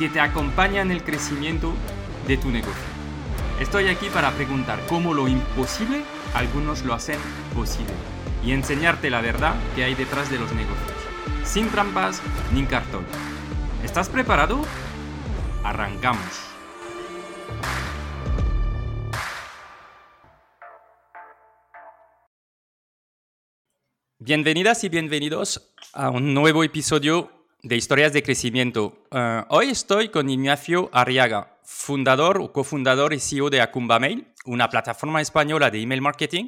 que te acompaña en el crecimiento de tu negocio. Estoy aquí para preguntar cómo lo imposible algunos lo hacen posible y enseñarte la verdad que hay detrás de los negocios, sin trampas ni cartón. ¿Estás preparado? Arrancamos. Bienvenidas y bienvenidos a un nuevo episodio de historias de crecimiento. Eh, hoy estoy con Ignacio Arriaga, fundador o cofundador y CEO de Acumba Mail, una plataforma española de email marketing,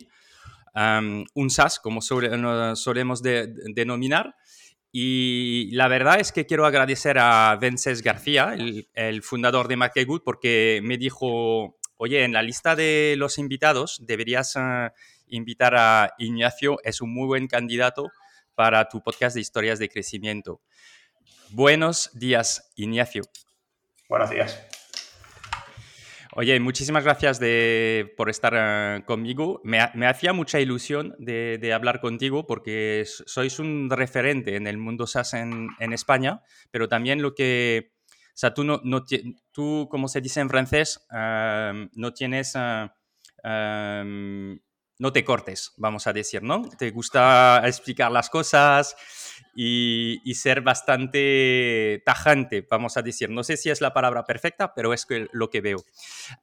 um, un SaaS, como solemos denominar. Y la verdad es que quiero agradecer a Vences García, el, fundador de Market porque me dijo, oye, en la lista de los invitados deberías uh, invitar a Ignacio, es un muy buen candidato para tu podcast de historias de crecimiento. Buenos días, Ignacio. Buenos días. Oye, muchísimas gracias por estar eh, conmigo. Me, hacía mucha ilusión de, hablar contigo porque sois un referente en el mundo SaaS en, España, pero también lo que, o sea, tú, no, tú como se dice en francés, eh, no tienes, eh, no te cortes, vamos a decir, ¿no? Te gusta explicar las cosas y, ser bastante tajante, vamos a decir. No sé si es la palabra perfecta, pero es lo que veo.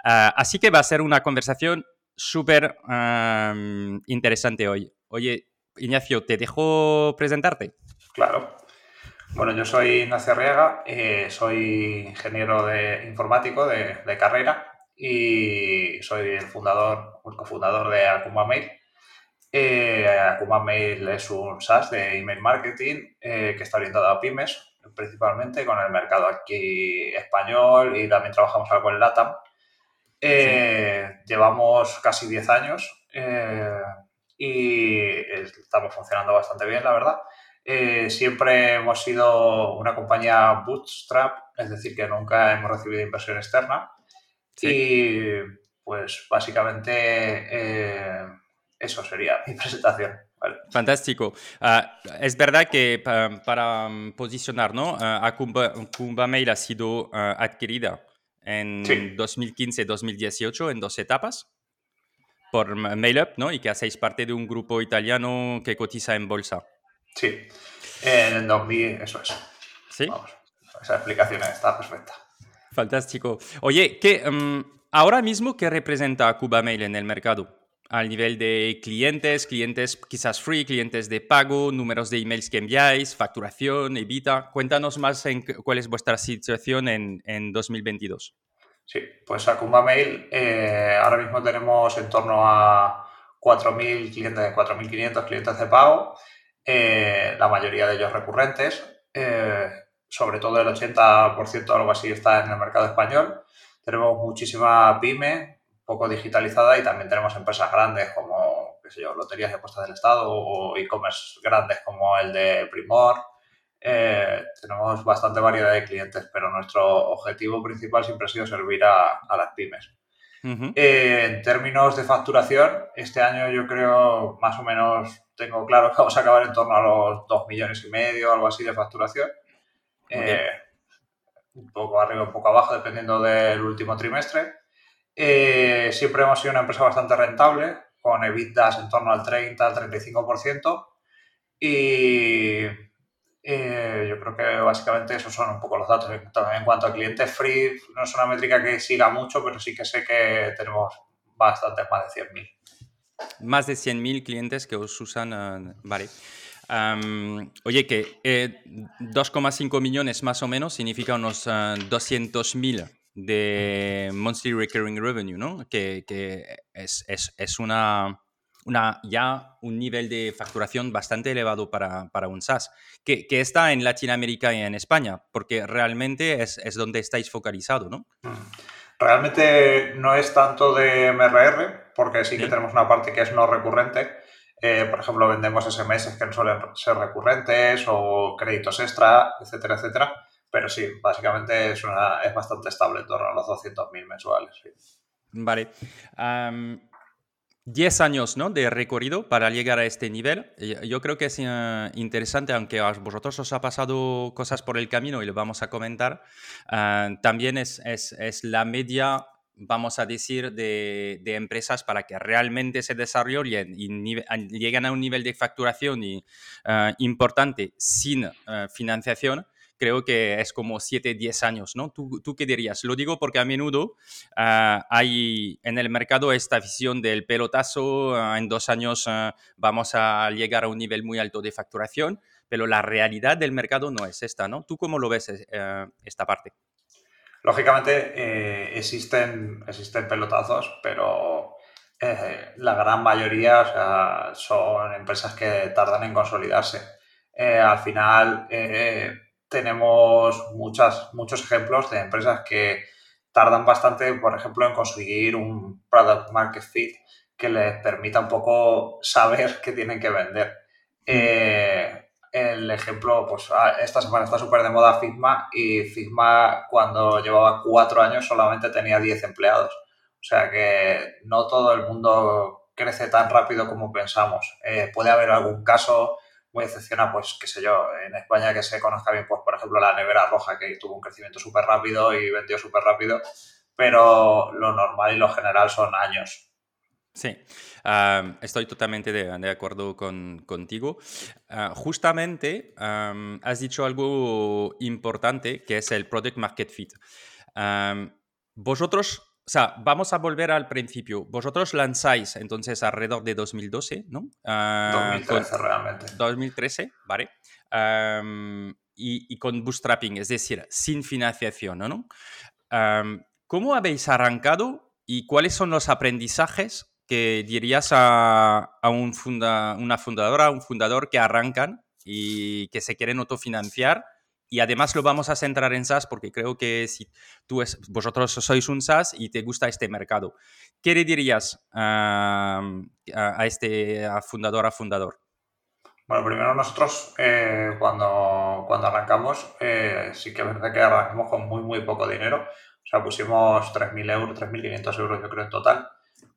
Ah, así que va a ser una conversación súper interesante hoy. Oye, Ignacio, ¿te dejo presentarte? Claro. Bueno, yo soy Ignacio Arriaga, eh, soy ingeniero de informático de, carrera y soy el fundador, el cofundador de Akuma Mail, eh, Akuma Mail es un SaaS de email marketing eh, que está orientado a pymes, principalmente con el mercado aquí español y también trabajamos algo en LATAM. Eh, llevamos casi 10 años eh, y estamos funcionando bastante bien, la verdad. siempre hemos sido una compañía bootstrap, es decir, que nunca hemos recibido inversión externa. Y pues básicamente eso sería mi presentación. Fantástico. Ah, es verdad que para, mm, posicionar, ¿no? Uh, Mail ha sido ah, adquirida en 2015-2018 en dos etapas por MailUp, ¿no? Y que hacéis parte de un grupo italiano que cotiza en bolsa. Sí, en el 2000, eso es. Sí. esa explicación está perfecta. Fantástico. Oye, ¿qué, mm, ahora mismo, ¿qué representa Cuba Mail en el mercado? Al nivel de clientes, clientes quizás free, clientes de pago, números de emails que enviáis, facturación, evita. Cuéntanos más en cuál es vuestra situación en, en 2022. Sí, pues Acumba Mail eh, ahora mismo tenemos en torno a 4.000 clientes, 4.500 clientes de pago, eh, la mayoría de ellos recurrentes, eh, sobre todo el 80% algo así está en el mercado español. Tenemos muchísima pyme, poco digitalizada y también tenemos empresas grandes como, qué sé yo, loterías de apuestas del Estado o e-commerce grandes como el de Primor. Eh, tenemos bastante variedad de clientes, pero nuestro objetivo principal siempre ha sido servir a, las pymes. Eh, en términos de facturación, este año yo creo más o menos tengo claro que vamos a acabar en torno a los 2 millones y medio, algo así de facturación. Eh, un poco arriba, un poco abajo, dependiendo del último trimestre. Eh, siempre hemos sido una empresa bastante rentable, con EBITDAs en torno al 30, al 35%. Y eh, yo creo que básicamente esos son un poco los datos. En cuanto a clientes free, no es una métrica que siga mucho, pero sí que sé que tenemos bastantes, más de 100.000. Más de 100.000 clientes que os usan, eh, vale. oye, que 2,5 eh, millones más o menos significa unos 200.000 eh, de monthly recurring revenue, ¿no? Que, es, es, una, una, ya un nivel de facturación bastante elevado para, para un SaaS, que, que, está en Latinoamérica y en España, porque realmente es, es donde estáis focalizados, ¿no? Mm. Realmente no es tanto de MRR, porque sí que tenemos una parte que es no recurrente. Eh, por ejemplo, vendemos SMS que no suelen ser recurrentes o créditos extra, etcétera, etcétera. Pero sí, básicamente es, una, es bastante estable en torno a los 200.000 mensuales. Vale. 10 años ¿no? de recorrido para llegar a este nivel. Yo creo que es eh, interesante, aunque a vosotros os ha pasado cosas por el camino y lo vamos a comentar, ah, también es, es, es, la media, vamos a decir, de, de, empresas para que realmente se desarrollen y lleguen a un nivel de facturación y, ah, importante sin financiación creo que es como 7, 10 años, ¿no? ¿Tú, ¿Tú, qué dirías? Lo digo porque a menudo ah, hay en el mercado esta visión del pelotazo, ah, en dos años ah, vamos a llegar a un nivel muy alto de facturación, pero la realidad del mercado no es esta, ¿no? ¿Tú cómo lo ves eh, esta parte? Lógicamente eh, existen, existen pelotazos, pero eh, la gran mayoría son empresas que tardan en consolidarse. al final, tenemos muchas, muchos ejemplos de empresas que tardan bastante, por ejemplo, en conseguir un product market fit que les permita un poco saber qué tienen que vender. Eh, el ejemplo, pues ah, esta semana está súper de moda Figma y Figma cuando llevaba cuatro años solamente tenía 10 empleados. O sea que no todo el mundo crece tan rápido como pensamos. Eh, puede haber algún caso muy excepcional, pues qué sé yo, en España que se conozca bien, pues por ejemplo la nevera roja que tuvo un crecimiento súper rápido y vendió súper rápido, pero lo normal y lo general son años. Sí, estoy totalmente de, acuerdo con, contigo. Ah, justamente has dicho algo importante que es el Product Market Fit. vosotros o sea, vamos a volver al principio. Vosotros lanzáis entonces alrededor de 2012, ¿no? 2013 ah, realmente. 2013, ¿vale? y, con bootstrapping, es decir, sin financiación, ¿no? ¿Cómo habéis arrancado y cuáles son los aprendizajes que dirías a, a un funda, una fundadora, a un fundador que arrancan y que se quieren autofinanciar? Y además lo vamos a centrar en SaaS porque creo que si tú es, vosotros sois un SaaS y te gusta este mercado, ¿qué le dirías a, este fundador a fundador? Bueno, primero nosotros eh, cuando, cuando arrancamos, eh, sí que es verdad que arrancamos con muy, muy poco dinero. O sea, pusimos 3.000 euros, 3.500 euros yo creo en total.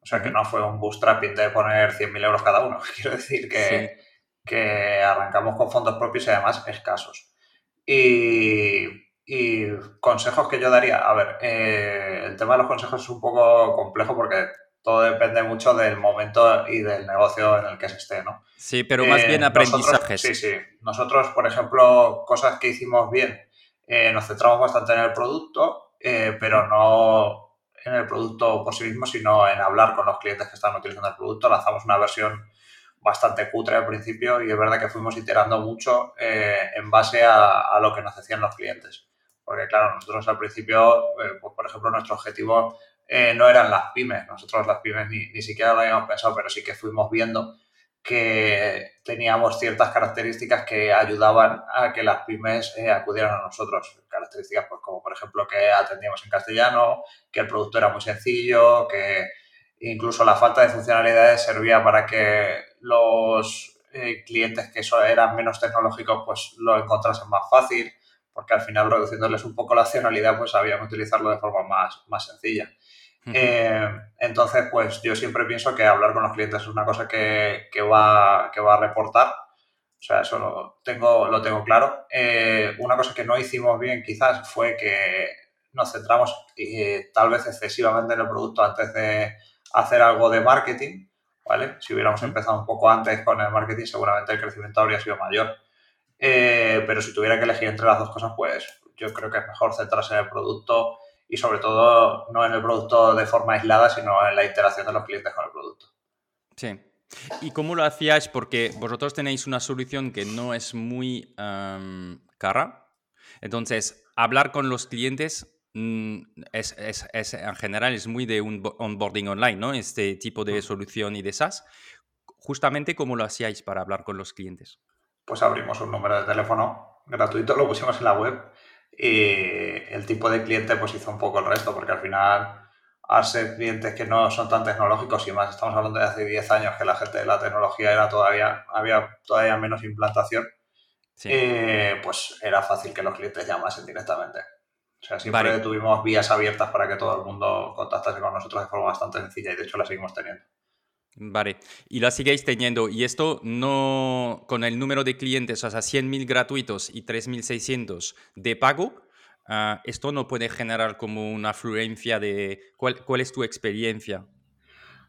O sea, que no fue un bootstrapping de poner 100.000 euros cada uno. Quiero decir que, que arrancamos con fondos propios y además escasos. Y, consejos que yo daría, a ver, eh, el tema de los consejos es un poco complejo porque todo depende mucho del momento y del negocio en el que se esté, ¿no? Sí, pero más bien eh, aprendizajes. sí, sí. Nosotros, por ejemplo, cosas que hicimos bien, eh, nos centramos bastante en el producto, pero no en el producto por sí mismo, sino en hablar con los clientes que están utilizando el producto. Lanzamos una versión bastante cutre al principio y es verdad que fuimos iterando mucho eh, en base a, lo que nos decían los clientes. Porque claro, nosotros al principio, eh, pues, por ejemplo, nuestro objetivo eh, no eran las pymes, nosotros las pymes ni, ni, siquiera lo habíamos pensado, pero sí que fuimos viendo que teníamos ciertas características que ayudaban a que las pymes acudieran a nosotros. Características pues como por ejemplo que atendíamos en castellano, que el producto era muy sencillo, que incluso la falta de funcionalidades servía para que los eh, clientes que eran menos tecnológicos pues lo encontrasen más fácil, porque al final reduciéndoles un poco la accionalidad pues sabían utilizarlo de forma más, más sencilla. Eh, entonces, pues yo siempre pienso que hablar con los clientes es una cosa que, va, que va a reportar. O sea, eso lo tengo, lo tengo claro. Eh, una cosa que no hicimos bien quizás fue que nos centramos tal vez excesivamente en el producto antes de hacer algo de marketing. ¿Vale? Si hubiéramos empezado un poco antes con el marketing, seguramente el crecimiento habría sido mayor. Eh, pero si tuviera que elegir entre las dos cosas, pues yo creo que es mejor centrarse en el producto y sobre todo no en el producto de forma aislada, sino en la interacción de los clientes con el producto. Sí. ¿Y cómo lo hacíais? Porque vosotros tenéis una solución que no es muy cara. Entonces, hablar con los clientes mm, es, es, en general es muy de un onboarding online, ¿no? Este tipo de solución y de SaaS. Justamente, ¿cómo lo hacíais para hablar con los clientes? Pues abrimos un número de teléfono gratuito, lo pusimos en la web y el tipo de cliente pues hizo un poco el resto, porque al final a ser clientes que no son tan tecnológicos y más estamos hablando de hace 10 años que la gente de la tecnología era todavía, había todavía menos implantación, eh, pues era fácil que los clientes llamasen directamente. O sea, siempre tuvimos vías abiertas para que todo el mundo contactase con nosotros de forma bastante sencilla y de hecho la seguimos teniendo. Vale, y la seguís teniendo. Y esto no con el número de clientes, o sea, 100.000 gratuitos y 3.600 de pago, Ah, esto no puede generar como una afluencia de... ¿Cuál, es tu experiencia?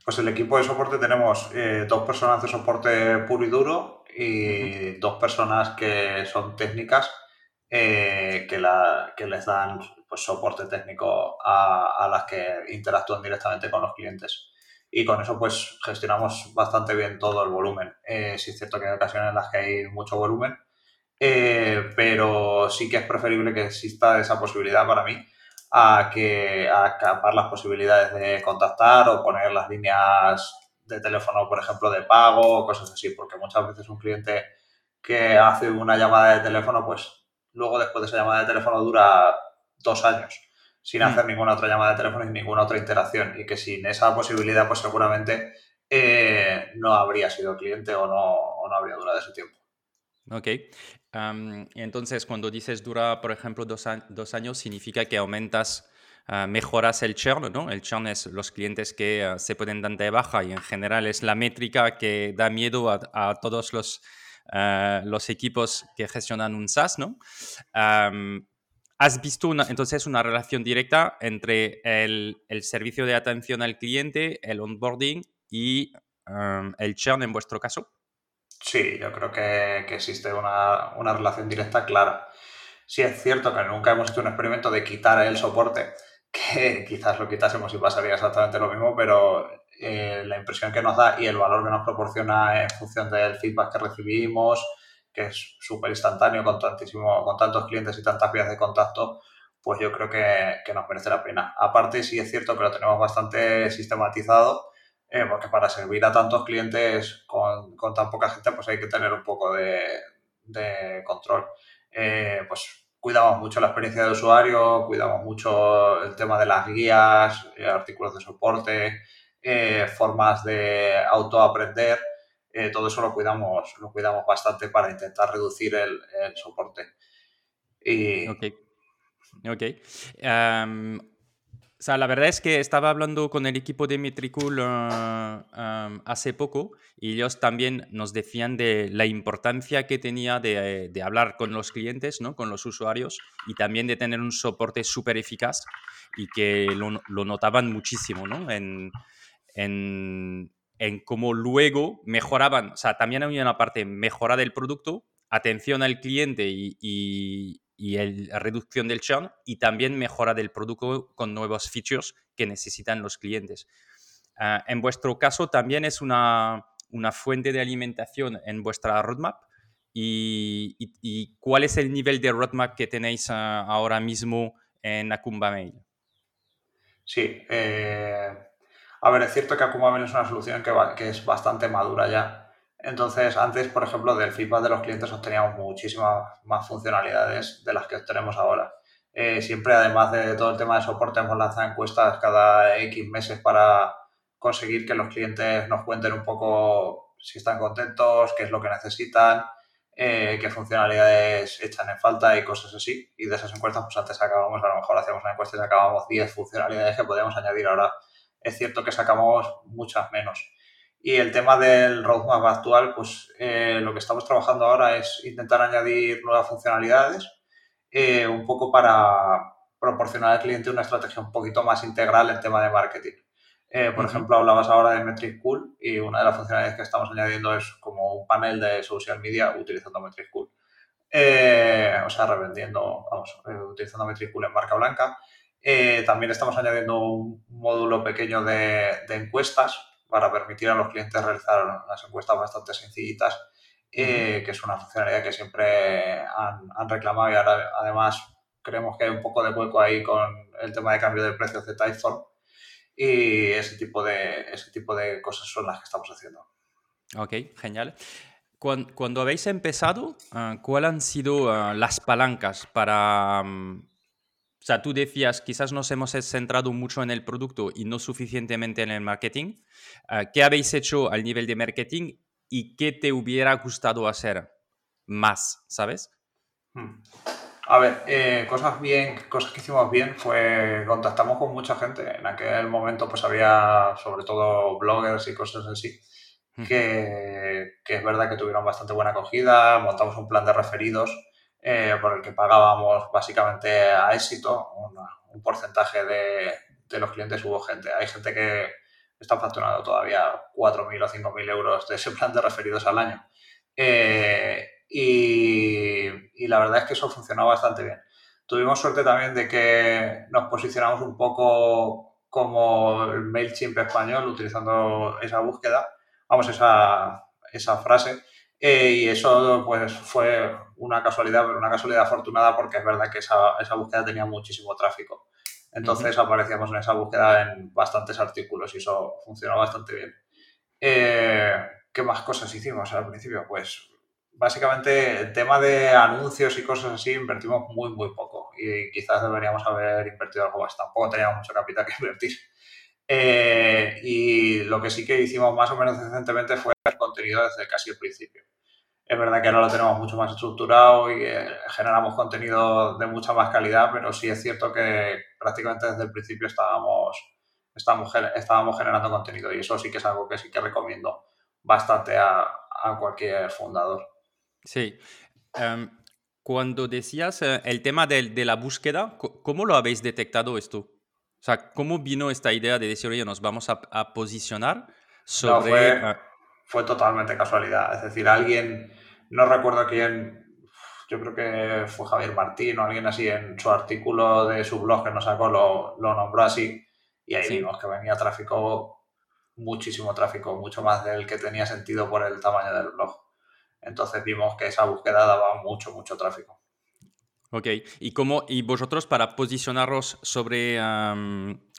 Pues el equipo de soporte tenemos eh, dos personas de soporte puro y duro y dos personas que son técnicas eh, que, la, que, les dan pues, soporte técnico a, a, las que interactúan directamente con los clientes. Y con eso pues gestionamos bastante bien todo el volumen. Eh, sí es cierto que hay ocasiones en las que hay mucho volumen, eh, pero sí que es preferible que exista esa posibilidad para mí a que a capar las posibilidades de contactar o poner las líneas de teléfono, por ejemplo, de pago o cosas así, porque muchas veces un cliente que hace una llamada de teléfono, pues luego después de esa llamada de teléfono dura dos años sin hmm. hacer ninguna otra llamada de teléfono y ninguna otra interacción y que sin esa posibilidad, pues seguramente eh, no habría sido cliente o no, o no habría durado ese tiempo. Ok. entonces, cuando dices dura, por ejemplo, dos, años, significa que aumentas, ah, mejoras el churn, ¿no? El churn es los clientes que ah, se pueden dar de baja y en general es la métrica que da miedo a, todos los, ah, los equipos que gestionan un SaaS, ¿no? ¿Has visto una, entonces una relación directa entre el, el, servicio de atención al cliente, el onboarding y el churn en vuestro caso? Sí, yo creo que, existe una, relación directa clara. Sí es cierto que nunca hemos hecho un experimento de quitar el soporte, que quizás lo quitásemos y pasaría exactamente lo mismo, pero eh, la impresión que nos da y el valor que nos proporciona en función del feedback que recibimos, que es súper instantáneo con, tantísimo, con tantos clientes y tantas vías de contacto, pues yo creo que, que nos merece la pena. Aparte, sí es cierto que lo tenemos bastante sistematizado eh, porque para servir a tantos clientes con, con, tan poca gente, pues hay que tener un poco de, de control. Eh, pues cuidamos mucho la experiencia de usuario, cuidamos mucho el tema de las guías, eh, artículos de soporte, formas de autoaprender. todo eso lo cuidamos, lo cuidamos bastante para intentar reducir el, el soporte. Y... Ok. okay. Em, o sea, la verdad es que estaba hablando con el equipo de Metricool uh, hace poco y ellos también nos decían de la importancia que tenía de, de hablar con los clientes, ¿no? con los usuarios y también de tener un soporte súper eficaz y que lo, lo notaban muchísimo ¿no? en, en, en, cómo luego mejoraban, o sea, también había una parte mejora del producto, atención al cliente y, y la reducción del churn y también mejora del producto con nuevos features que necesitan los clientes. Ah, en vuestro caso también es una, una, fuente de alimentación en vuestra roadmap y, cuál es el nivel de roadmap que tenéis ah, ahora mismo en Akumba Mail. Sí, eh, a ver, es cierto que Akumba Mail es una solución que, es bastante madura ya entonces, antes, por ejemplo, del feedback de los clientes obteníamos muchísimas más funcionalidades de las que obtenemos ahora. Eh, siempre, además de todo el tema de soporte, hemos lanzado encuestas cada X meses para conseguir que los clientes nos cuenten un poco si están contentos, qué es lo que necesitan, eh, qué funcionalidades echan en falta y cosas así. Y de esas encuestas, pues antes sacábamos, a lo mejor hacíamos una encuesta y sacábamos 10 funcionalidades que podíamos añadir. Ahora es cierto que sacamos muchas menos. Y el tema del roadmap actual, pues eh, lo que estamos trabajando ahora es intentar añadir nuevas funcionalidades, eh, un poco para proporcionar al cliente una estrategia un poquito más integral en tema de marketing. Eh, por ejemplo, hablabas ahora de Metric Cool y una de las funcionalidades que estamos añadiendo es como un panel de social media utilizando Metric Cool. o sea, revendiendo, vamos, utilizando Metricool en marca blanca. Eh, también estamos añadiendo un módulo pequeño de, encuestas para permitir a los clientes realizar las encuestas bastante sencillitas, que es una funcionalidad que siempre han, reclamado y ahora además creemos que hay un poco de hueco ahí con el tema de cambio de precios de Typeform y ese tipo de, ese tipo de cosas son las que estamos haciendo. Ok, genial. Cuando, habéis empezado, ah, ¿cuáles han sido ah, las palancas para... O sea, tú decías, quizás nos hemos centrado mucho en el producto y no suficientemente en el marketing. Ah, ¿Qué habéis hecho al nivel de marketing y qué te hubiera gustado hacer más, sabes? Hmm. A ver, eh, cosas bien, cosas que hicimos bien fue contactamos con mucha gente. En aquel momento pues había sobre todo bloggers y cosas así que, es verdad que tuvieron bastante buena acogida, montamos un plan de referidos eh, por el que pagábamos básicamente a éxito un porcentaje de, los clientes hubo gente. Hay gente que está facturando todavía 4.000 o 5.000 euros de ese plan de referidos al año. Eh, y, y, la verdad es que eso funcionó bastante bien. Tuvimos suerte también de que nos posicionamos un poco como el MailChimp español utilizando esa búsqueda vamos, esa, esa frase. Eh, y eso pues fue una casualidad, pero una casualidad afortunada porque es verdad que esa, esa búsqueda tenía muchísimo tráfico. Entonces aparecíamos en esa búsqueda en bastantes artículos y eso funcionó bastante bien. Eh, ¿Qué más cosas hicimos al principio? Pues básicamente el tema de anuncios y cosas así invertimos muy, muy poco y quizás deberíamos haber invertido algo más. Tampoco teníamos mucho capital que invertir. Eh, y lo que sí que hicimos más o menos recientemente fue el contenido desde casi el principio. Es verdad que ahora lo tenemos mucho más estructurado y eh, generamos contenido de mucha más calidad, pero sí es cierto que prácticamente desde el principio estábamos, estábamos, estábamos generando contenido y eso sí que es algo que sí que recomiendo bastante a, a cualquier fundador. Sí. Em, cuando decías eh, el tema de, de, la búsqueda, ¿cómo lo habéis detectado esto? O sea, ¿cómo vino esta idea de decir, oye, nos vamos a, posicionar sobre... No, fue, totalmente casualidad. Es decir, alguien, no recuerdo quién, yo creo que fue Javier Martín o alguien así en su artículo de su blog que nos sacó, lo, lo nombró así. Y ahí vimos que venía tráfico, muchísimo tráfico, mucho más del que tenía sentido por el tamaño del blog. Entonces vimos que esa búsqueda daba mucho, mucho tráfico. Ok, ¿y, cómo, y vosotros para posicionaros sobre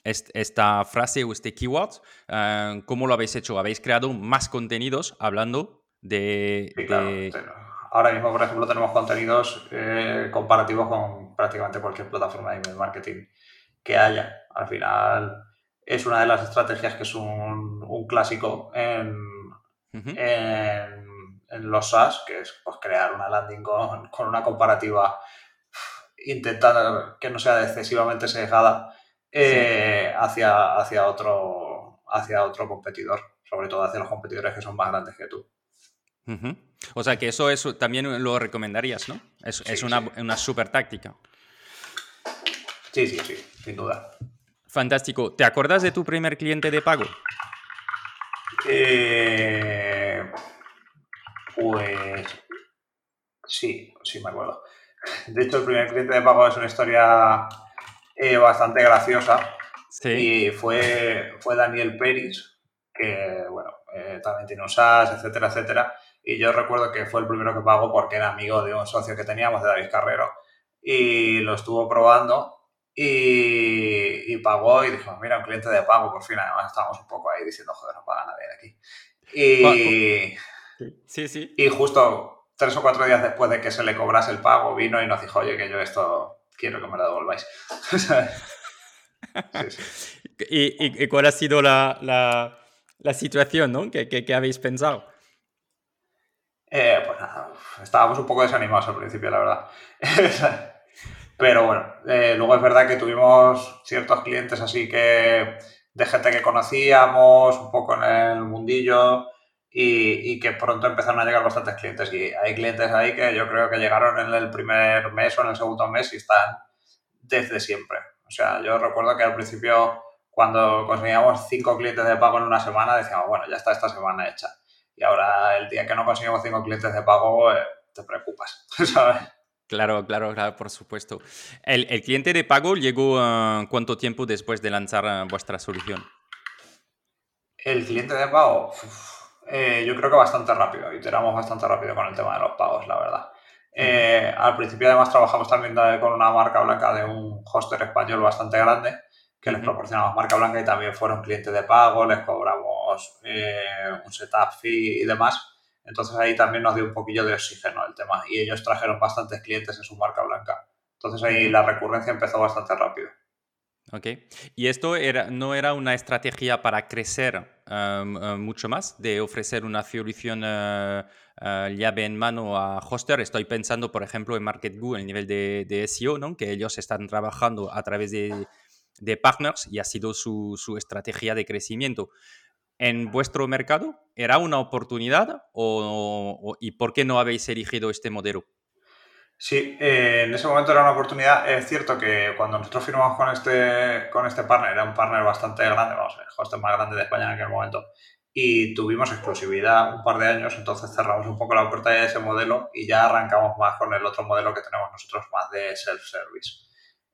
esta frase o este keyword, cómo lo habéis hecho? ¿Habéis creado más contenidos hablando de... Sí, claro. Ahora mismo, por ejemplo, tenemos contenidos eh, comparativos con prácticamente cualquier plataforma de email marketing que haya. Al final es una de las estrategias que es un, clásico en, en, los SaaS, que es pues, crear una landing con, con una comparativa intentar que no sea excesivamente sesgada eh, hacia, hacia, otro, hacia otro competidor, sobre todo hacia los competidores que son más grandes que tú. O sea que eso, eso también lo recomendarías, ¿no? Es, es una, una super táctica. Sí, sí, sí, sin duda. Fantástico. ¿Te acuerdas de tu primer cliente de pago? Eh, pues sí, sí me acuerdo. De hecho, el primer cliente de pago es una historia eh, bastante graciosa. Sí. Y fue, fue Daniel Peris, que, bueno, eh, también tiene un SaaS, etcétera, etcétera. Y yo recuerdo que fue el primero que pagó porque era amigo de un socio que teníamos, de David Carrero. Y lo estuvo probando y, pagó y dijo, mira, un cliente de pago, por fin. Además, estábamos un poco ahí diciendo, joder, no paga nadie aquí. Y, sí, sí. Y justo tres o cuatro días después de que se le cobrase el pago, vino y nos dijo, oye, que yo esto quiero que me lo devolváis. ¿Y, cuál ha sido la, situación ¿no? ¿Qué, habéis pensado? Eh, pues nada, estábamos un poco desanimados al principio, la verdad. Pero bueno, eh, luego es verdad que tuvimos ciertos clientes así que de gente que conocíamos, un poco en el mundillo, y, que pronto empezaron a llegar bastantes clientes. Y hay clientes ahí que yo creo que llegaron en el primer mes o en el segundo mes y están desde siempre. O sea, yo recuerdo que al principio, cuando conseguíamos cinco clientes de pago en una semana, decíamos, bueno, ya está esta semana hecha. Y ahora, el día que no conseguimos cinco clientes de pago, eh, te preocupas, ¿sabes? Claro, claro, claro, por supuesto. ¿El, cliente de pago llegó uh, cuánto tiempo después de lanzar uh, vuestra solución? El cliente de pago, eh, yo creo que bastante rápido. Iteramos bastante rápido con el tema de los pagos, la verdad. Eh, al principio además trabajamos también con una marca blanca de un hoster español bastante grande que les proporcionamos marca blanca y también fueron clientes de pago, les cobramos eh, un setup fee y demás. Entonces ahí también nos dio un poquillo de oxígeno el tema y ellos trajeron bastantes clientes en su marca blanca. Entonces ahí la recurrencia empezó bastante rápido. Ok. ¿Y esto era, no era una estrategia para crecer em, em, mucho más, de ofrecer una solución uh, llave en mano a hoster? Estoy pensando, por ejemplo, en MarketGo, el nivel de, SEO, que ellos están trabajando a través de, partners y ha sido su, su estrategia de crecimiento en vuestro mercado? ¿Era una oportunidad o, y por qué no habéis elegido este modelo? Sí, eh, en ese momento era una oportunidad. Es cierto que cuando nosotros firmamos con este, con este partner, era un partner bastante grande, vamos, el hostel más grande de España en aquel momento, y tuvimos exclusividad un par de años, entonces cerramos un poco la puerta de ese modelo y ya arrancamos más con el otro modelo que tenemos nosotros, más de self-service.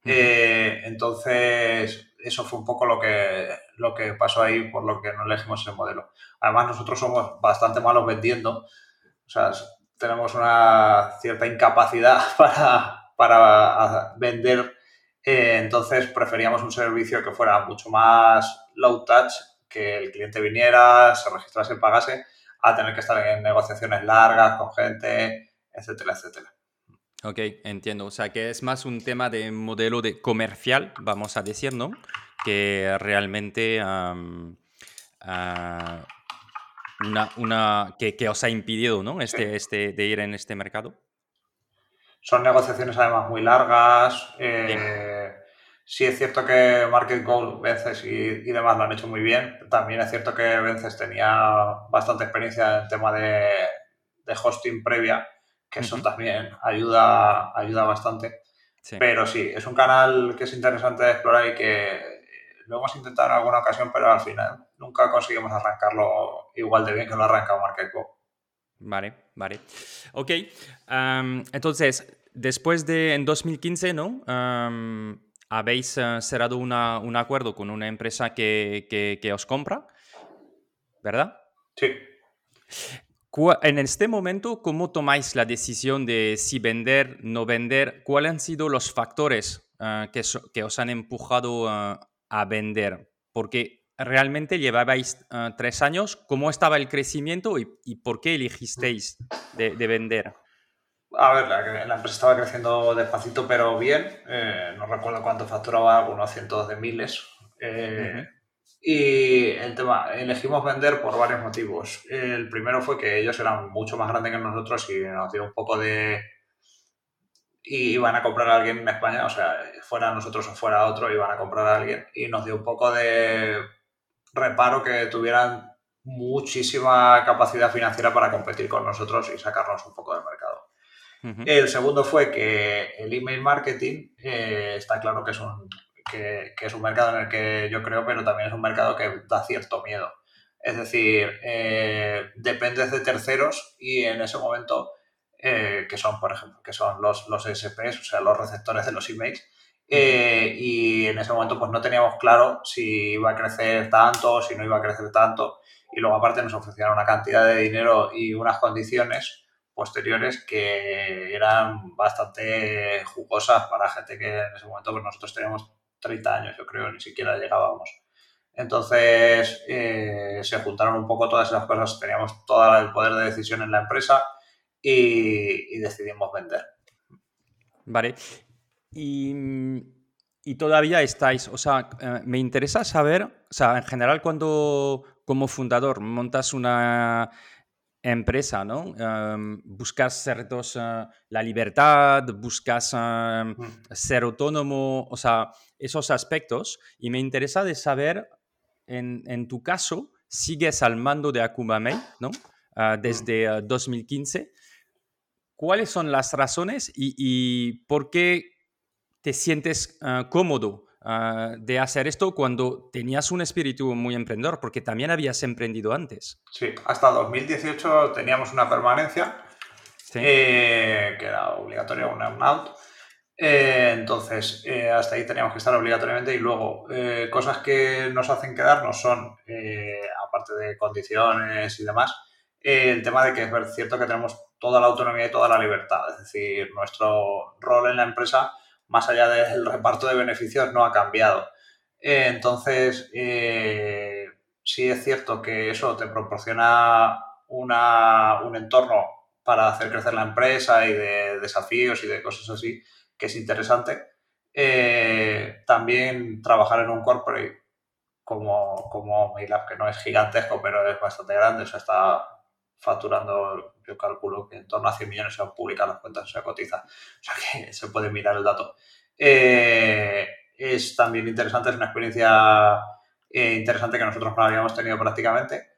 Eh, entonces, eso fue un poco lo que, lo que pasó ahí, por lo que no elegimos ese modelo. Además, nosotros somos bastante malos vendiendo, o sea, tenemos una cierta incapacidad para, para vender, eh, entonces preferíamos un servicio que fuera mucho más low touch, que el cliente viniera, se registrase, pagase, a tener que estar en negociaciones largas con gente, etcétera, etcétera. Ok, entiendo. O sea, que es más un tema de modelo de comercial, vamos a decir, ¿no? Que realmente ah, una, una que, que, os ha impedido, ¿no? Este, este, de ir en este mercado. Son negociaciones además muy largas. Eh, sí. es cierto que Market Goal, Vences y, y, demás lo han hecho muy bien. También es cierto que Vences tenía bastante experiencia en el tema de, de hosting previa que eso también ayuda, ayuda bastante. Pero sí, es un canal que es interesante de explorar y que lo hemos intentado en alguna ocasión, pero al final nunca conseguimos arrancarlo igual de bien que lo ha arrancado MarketCo. Vale, vale. Ok, entonces, después de, en 2015, ¿no? habéis uh, cerrado una, un acuerdo con una empresa que, que, que os compra, ¿verdad? Sí. En este momento, ¿cómo tomáis la decisión de si vender, no vender? ¿Cuáles han sido los factores ah, que, que, os han empujado ah, a vender? Porque realmente llevabais uh, tres años. ¿Cómo estaba el crecimiento y, y por qué elegisteis de, de, vender? A ver, la, la, empresa estaba creciendo despacito, pero bien. Eh, no recuerdo cuánto facturaba, algunos cientos de miles. Eh, uh -huh. Y el tema, elegimos vender por varios motivos. El primero fue que ellos eran mucho más grandes que nosotros y nos dio un poco de... Y iban a comprar a alguien en España, o sea, fuera nosotros o fuera otro, iban a comprar a alguien y nos dio un poco de reparo que tuvieran muchísima capacidad financiera para competir con nosotros y sacarnos un poco del mercado. Uh -huh. El segundo fue que el email marketing eh, está claro que es un que, que, es un mercado en el que yo creo, pero también es un mercado que da cierto miedo. Es decir, eh, dependes de terceros y en ese momento, eh, que son, por ejemplo, que son los, los SPs, o sea, los receptores de los emails, eh, y en ese momento pues no teníamos claro si iba a crecer tanto, si no iba a crecer tanto, y luego aparte nos ofrecían una cantidad de dinero y unas condiciones posteriores que eran bastante jugosas para gente que en ese momento pues nosotros teníamos 30 años, yo creo, ni siquiera llegábamos. Entonces eh, se juntaron un poco todas esas cosas, teníamos todo el poder de decisión en la empresa y, y decidimos vender. Vale. Y, y, todavía estáis, o sea, eh, me interesa saber, o sea, en general cuando como fundador montas una empresa, ¿no? Um, buscas ciertos, uh, la libertad, buscas um, mm. ser autónomo, o sea, esos aspectos. Y me interesa de saber, en, en tu caso, sigues al mando de Akuma Mail, ¿no? Uh, desde uh, 2015. ¿Cuáles son las razones y, y por qué te sientes cómodo Uh, de hacer esto cuando tenías un espíritu muy emprendedor, porque también habías emprendido antes. Sí, hasta 2018 teníamos una permanencia que era obligatoria, un out. entonces, hasta ahí teníamos que estar obligatoriamente y luego cosas que nos hacen quedarnos son, aparte de condiciones y demás, el tema de que es cierto que tenemos toda la autonomía y toda la libertad. Es decir, nuestro rol en la empresa, más allá del reparto de beneficios, no ha cambiado. Eh, entonces, eh, sí es cierto que eso te proporciona un entorno para hacer crecer la empresa y de desafíos y de cosas así, que es interesante. Eh, también trabajar en un corporate como, como MailUp, que no es gigantesco, pero es bastante grande, o sea, está facturando, yo calculo que en torno a 100 millones se publicar las cuentas, se cotiza. O sea que se puede mirar el dato. Eh, es también interesante, es una experiencia eh, interesante que nosotros no habíamos tenido prácticamente.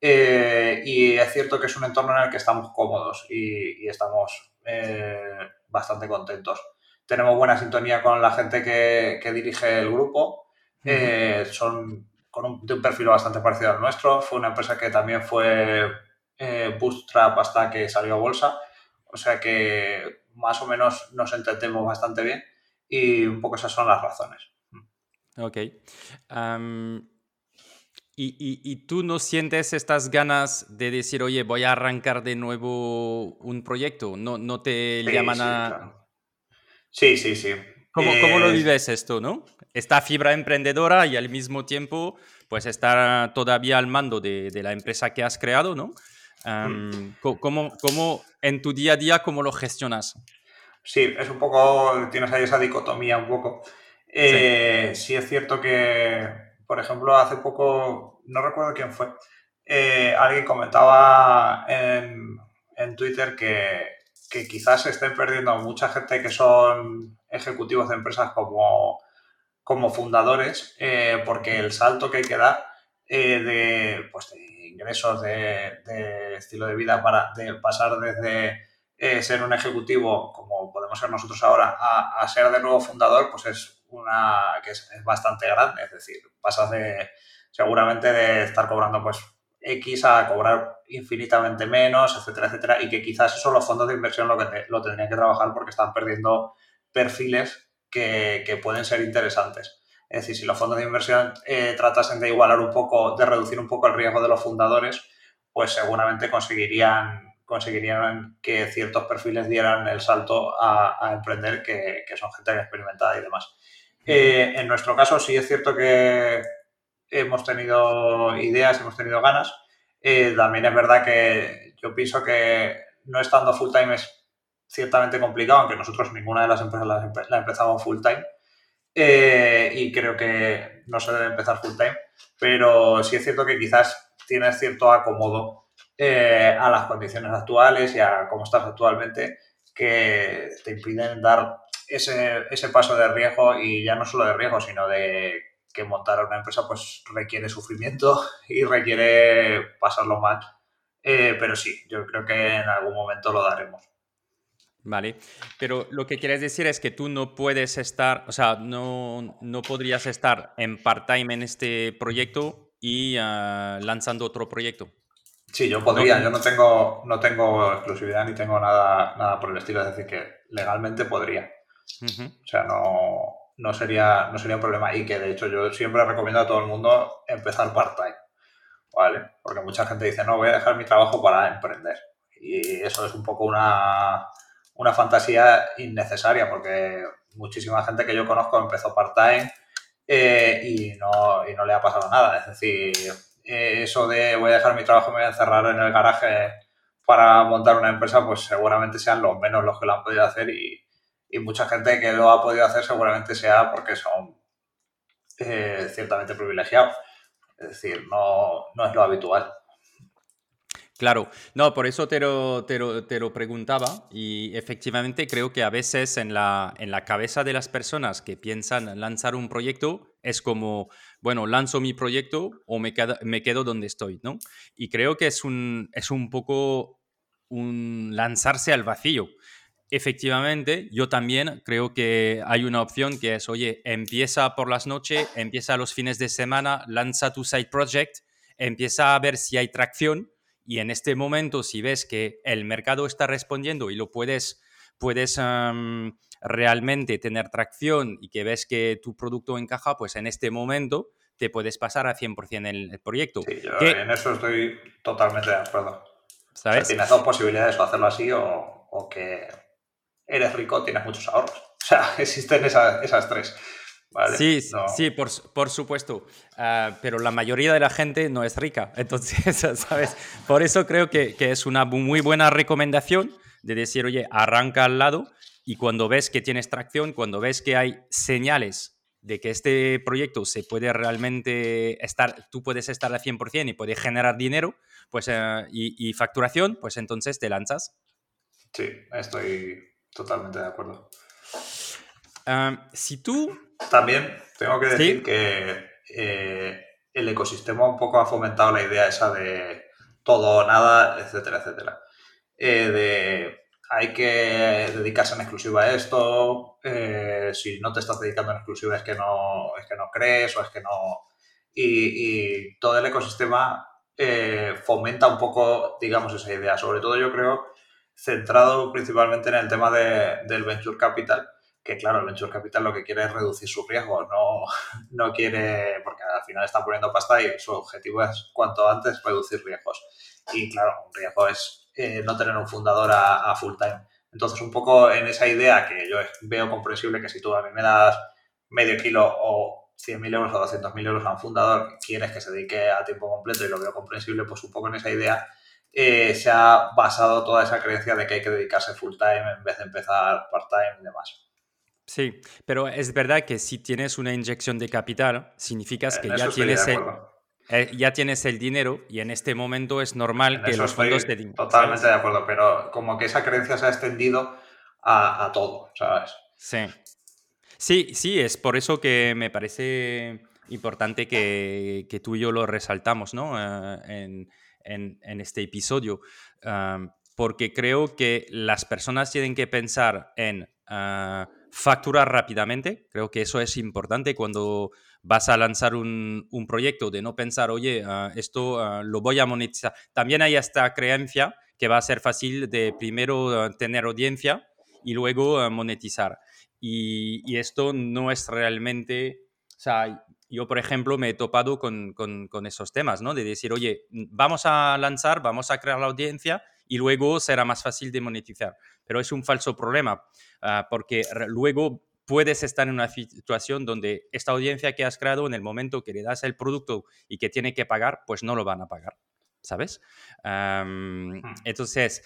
Eh, y es cierto que es un entorno en el que estamos cómodos y, estamos bastante contentos. Tenemos buena sintonía con la gente que, dirige el grupo. son con un, de un perfil bastante parecido al nuestro. Fue una empresa que también fue eh, Bootstrap hasta que salió a bolsa. O sea que más o menos nos entendemos bastante bien y un poco esas son las razones. Ok. y, tú no sientes estas ganas de decir, oye, voy a arrancar de nuevo un proyecto? ¿No, no te llaman a...? Sí, sí, sí. ¿Cómo, ¿Cómo, lo vives esto, no? Esta fibra emprendedora y al mismo tiempo, pues estar todavía al mando de, de la empresa que has creado, ¿no? ¿Cómo, en tu día a día, cómo lo gestionas? Sí, es un poco, tienes ahí esa dicotomía un poco. Eh, sí. es cierto que, por ejemplo, hace poco, no recuerdo quién fue, eh, alguien comentaba en, Twitter que, quizás se estén perdiendo mucha gente que son ejecutivos de empresas como, como fundadores, eh, porque el salto que hay que dar de, pues, de ingresos, de, estilo de vida, para de pasar desde eh, ser un ejecutivo, como podemos ser nosotros ahora, a, ser de nuevo fundador, pues es una que es, bastante grande. Es decir, pasas de seguramente de estar cobrando pues X a cobrar infinitamente menos, etcétera, etcétera, y que quizás eso los fondos de inversión lo, que lo tendrían que trabajar porque están perdiendo perfiles que pueden ser interesantes. Es decir, si los fondos de inversión eh, tratasen de igualar un poco, de reducir un poco el riesgo de los fundadores, pues seguramente conseguirían, conseguirían que ciertos perfiles dieran el salto a, emprender, que, son gente experimentada y demás. Eh, en nuestro caso sí es cierto que hemos tenido ideas, hemos tenido ganas. Eh, también es verdad que yo pienso que no estando full time es ciertamente complicado, aunque nosotros ninguna de las empresas la empezamos full time. Eh, y creo que no se debe empezar full time, pero sí es cierto que quizás tienes cierto acomodo eh, a las condiciones actuales y a cómo estás actualmente que te impiden dar ese, ese paso de riesgo y ya no solo de riesgo, sino de que montar una empresa pues requiere sufrimiento y requiere pasarlo mal. Eh, pero sí, yo creo que en algún momento lo daremos. Vale, pero lo que quieres decir es que tú no puedes estar, o sea, no, no podrías estar en part-time en este proyecto y ah, lanzando otro proyecto. Sí, yo podría, yo no tengo, no tengo exclusividad ni tengo nada, nada por el estilo, es decir, que legalmente podría. O sea, no, no, sería, no sería un problema y que de hecho yo siempre recomiendo a todo el mundo empezar part-time, ¿vale? Porque mucha gente dice, no, voy a dejar mi trabajo para emprender. Y eso es un poco una, una fantasía innecesaria porque muchísima gente que yo conozco empezó part-time eh, y, no, y no le ha pasado nada. Es decir, eh, eso de voy a dejar mi trabajo y me voy a encerrar en el garaje para montar una empresa, pues seguramente sean los menos los que lo han podido hacer y, mucha gente que lo ha podido hacer seguramente sea porque son eh, ciertamente privilegiados. Es decir, no, no es lo habitual. Claro, no, por eso te lo, te, lo, preguntaba y efectivamente creo que a veces en la, en la cabeza de las personas que piensan lanzar un proyecto es como, bueno, lanzo mi proyecto o me quedo, me quedo donde estoy, ¿no? Y creo que es un, es un poco un lanzarse al vacío. Efectivamente, yo también creo que hay una opción que es, oye, empieza por las noches, empieza los fines de semana, lanza tu side project, empieza a ver si hay tracción Y en este momento, si ves que el mercado está respondiendo y lo puedes, puedes realmente tener tracción y que ves que tu producto encaja, pues en este momento te puedes pasar a 100% el, el proyecto. Sí, yo en eso estoy totalmente de acuerdo. ¿Sabes? tienes dos posibilidades, o hacerlo así o, que eres rico, tienes muchos ahorros. O sea, existen esas, tres. Sí, sí, por, por supuesto. Ah, pero la mayoría de la gente no es rica. Entonces, ¿sabes? Por eso creo que, que, es una muy buena recomendación de decir, oye, arranca al lado y cuando ves que tienes tracción, cuando ves que hay señales de que este proyecto se puede realmente estar, tú puedes estar al 100% y puede generar dinero pues, eh, y, facturación, pues entonces te lanzas. Sí, estoy totalmente de acuerdo. Si tú... También tengo que decir que eh, el ecosistema un poco ha fomentado la idea esa de todo o nada, etcétera, etcétera. Eh, de hay que dedicarse en exclusiva a esto, eh, si no te estás dedicando en exclusiva es que no, es que no crees o es que no... Y, todo el ecosistema eh, fomenta un poco, digamos, esa idea. Sobre todo yo creo centrado principalmente en el tema del venture capital, que claro, el venture capital lo que quiere es reducir su riesgo, no, no quiere, porque al final está poniendo pasta y su objetivo es cuanto antes reducir riesgos. Y claro, un riesgo es eh, no tener un fundador a, full time. Entonces, un poco en esa idea que yo veo comprensible que si tú a mí me das medio kilo o 100.000 euros o 200.000 euros a un fundador, quieres que se dedique a tiempo completo y lo veo comprensible, pues un poco en esa idea eh, se ha basado toda esa creencia de que hay que dedicarse full time en vez de empezar part time y demás. Sí, pero es verdad que si tienes una inyección de capital, significa que ya tienes, el, eh, ya tienes el dinero y en este momento es normal que los fondos te Totalmente de acuerdo, pero como que esa creencia se ha extendido a, todo, ¿sabes? Sí. Sí, sí, es por eso que me parece importante que, que tú y yo lo resaltamos ¿no? Eh, en, en, este episodio, porque creo que las personas tienen que pensar en ah, facturar rápidamente, creo que eso es importante cuando vas a lanzar un, proyecto, de no pensar, oye, ah, esto ah, lo voy a monetizar. También hay esta creencia que va a ser fácil de primero ah, tener audiencia y luego monetizar. Y, esto no es realmente, o sea, yo por ejemplo me he topado con, con, esos temas, ¿no? De decir, oye, vamos a lanzar, vamos a crear la audiencia y luego será más fácil de monetizar. Pero es un falso problema, porque luego puedes estar en una situación donde esta audiencia que has creado en el momento que le das el producto y que tiene que pagar, pues no lo van a pagar, ¿sabes? Hmm. Entonces,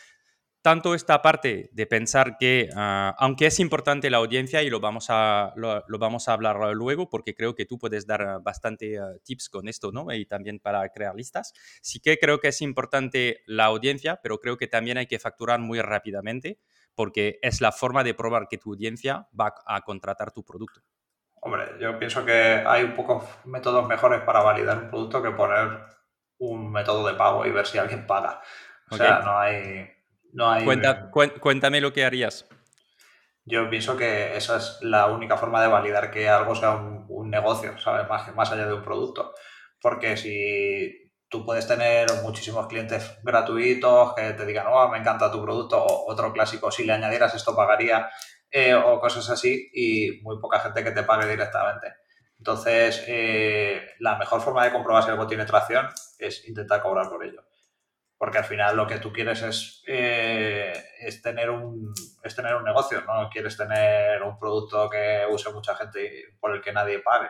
tanto esta parte de pensar que, ah, aunque es importante la audiencia y lo vamos, a, lo, vamos a hablar luego, porque creo que tú puedes dar bastante ah, tips con esto, ¿no? Y también para crear listas. Sí que creo que es importante la audiencia, pero creo que también hay que facturar muy rápidamente porque es la forma de probar que tu audiencia va a contratar tu producto. Hombre, yo pienso que hay pocos métodos mejores para validar un producto que poner un método de pago y ver si alguien paga. O sea, no hay... No hay... cuéntame lo que harías. Yo pienso que esa es la única forma de validar que algo sea un, negocio, ¿sabes? Más, más allá de un producto. Porque si tú puedes tener muchísimos clientes gratuitos que te digan, oh, me encanta tu producto, o otro clásico, si le añadieras esto pagaría, eh, o cosas así, y muy poca gente que te pague directamente. Entonces, eh, la mejor forma de comprobar si algo tiene tracción es intentar cobrar por ello. Porque al final lo que tú quieres es, eh, es, tener, un, es tener un negocio, no quieres tener un producto que use mucha gente y por el que nadie pague.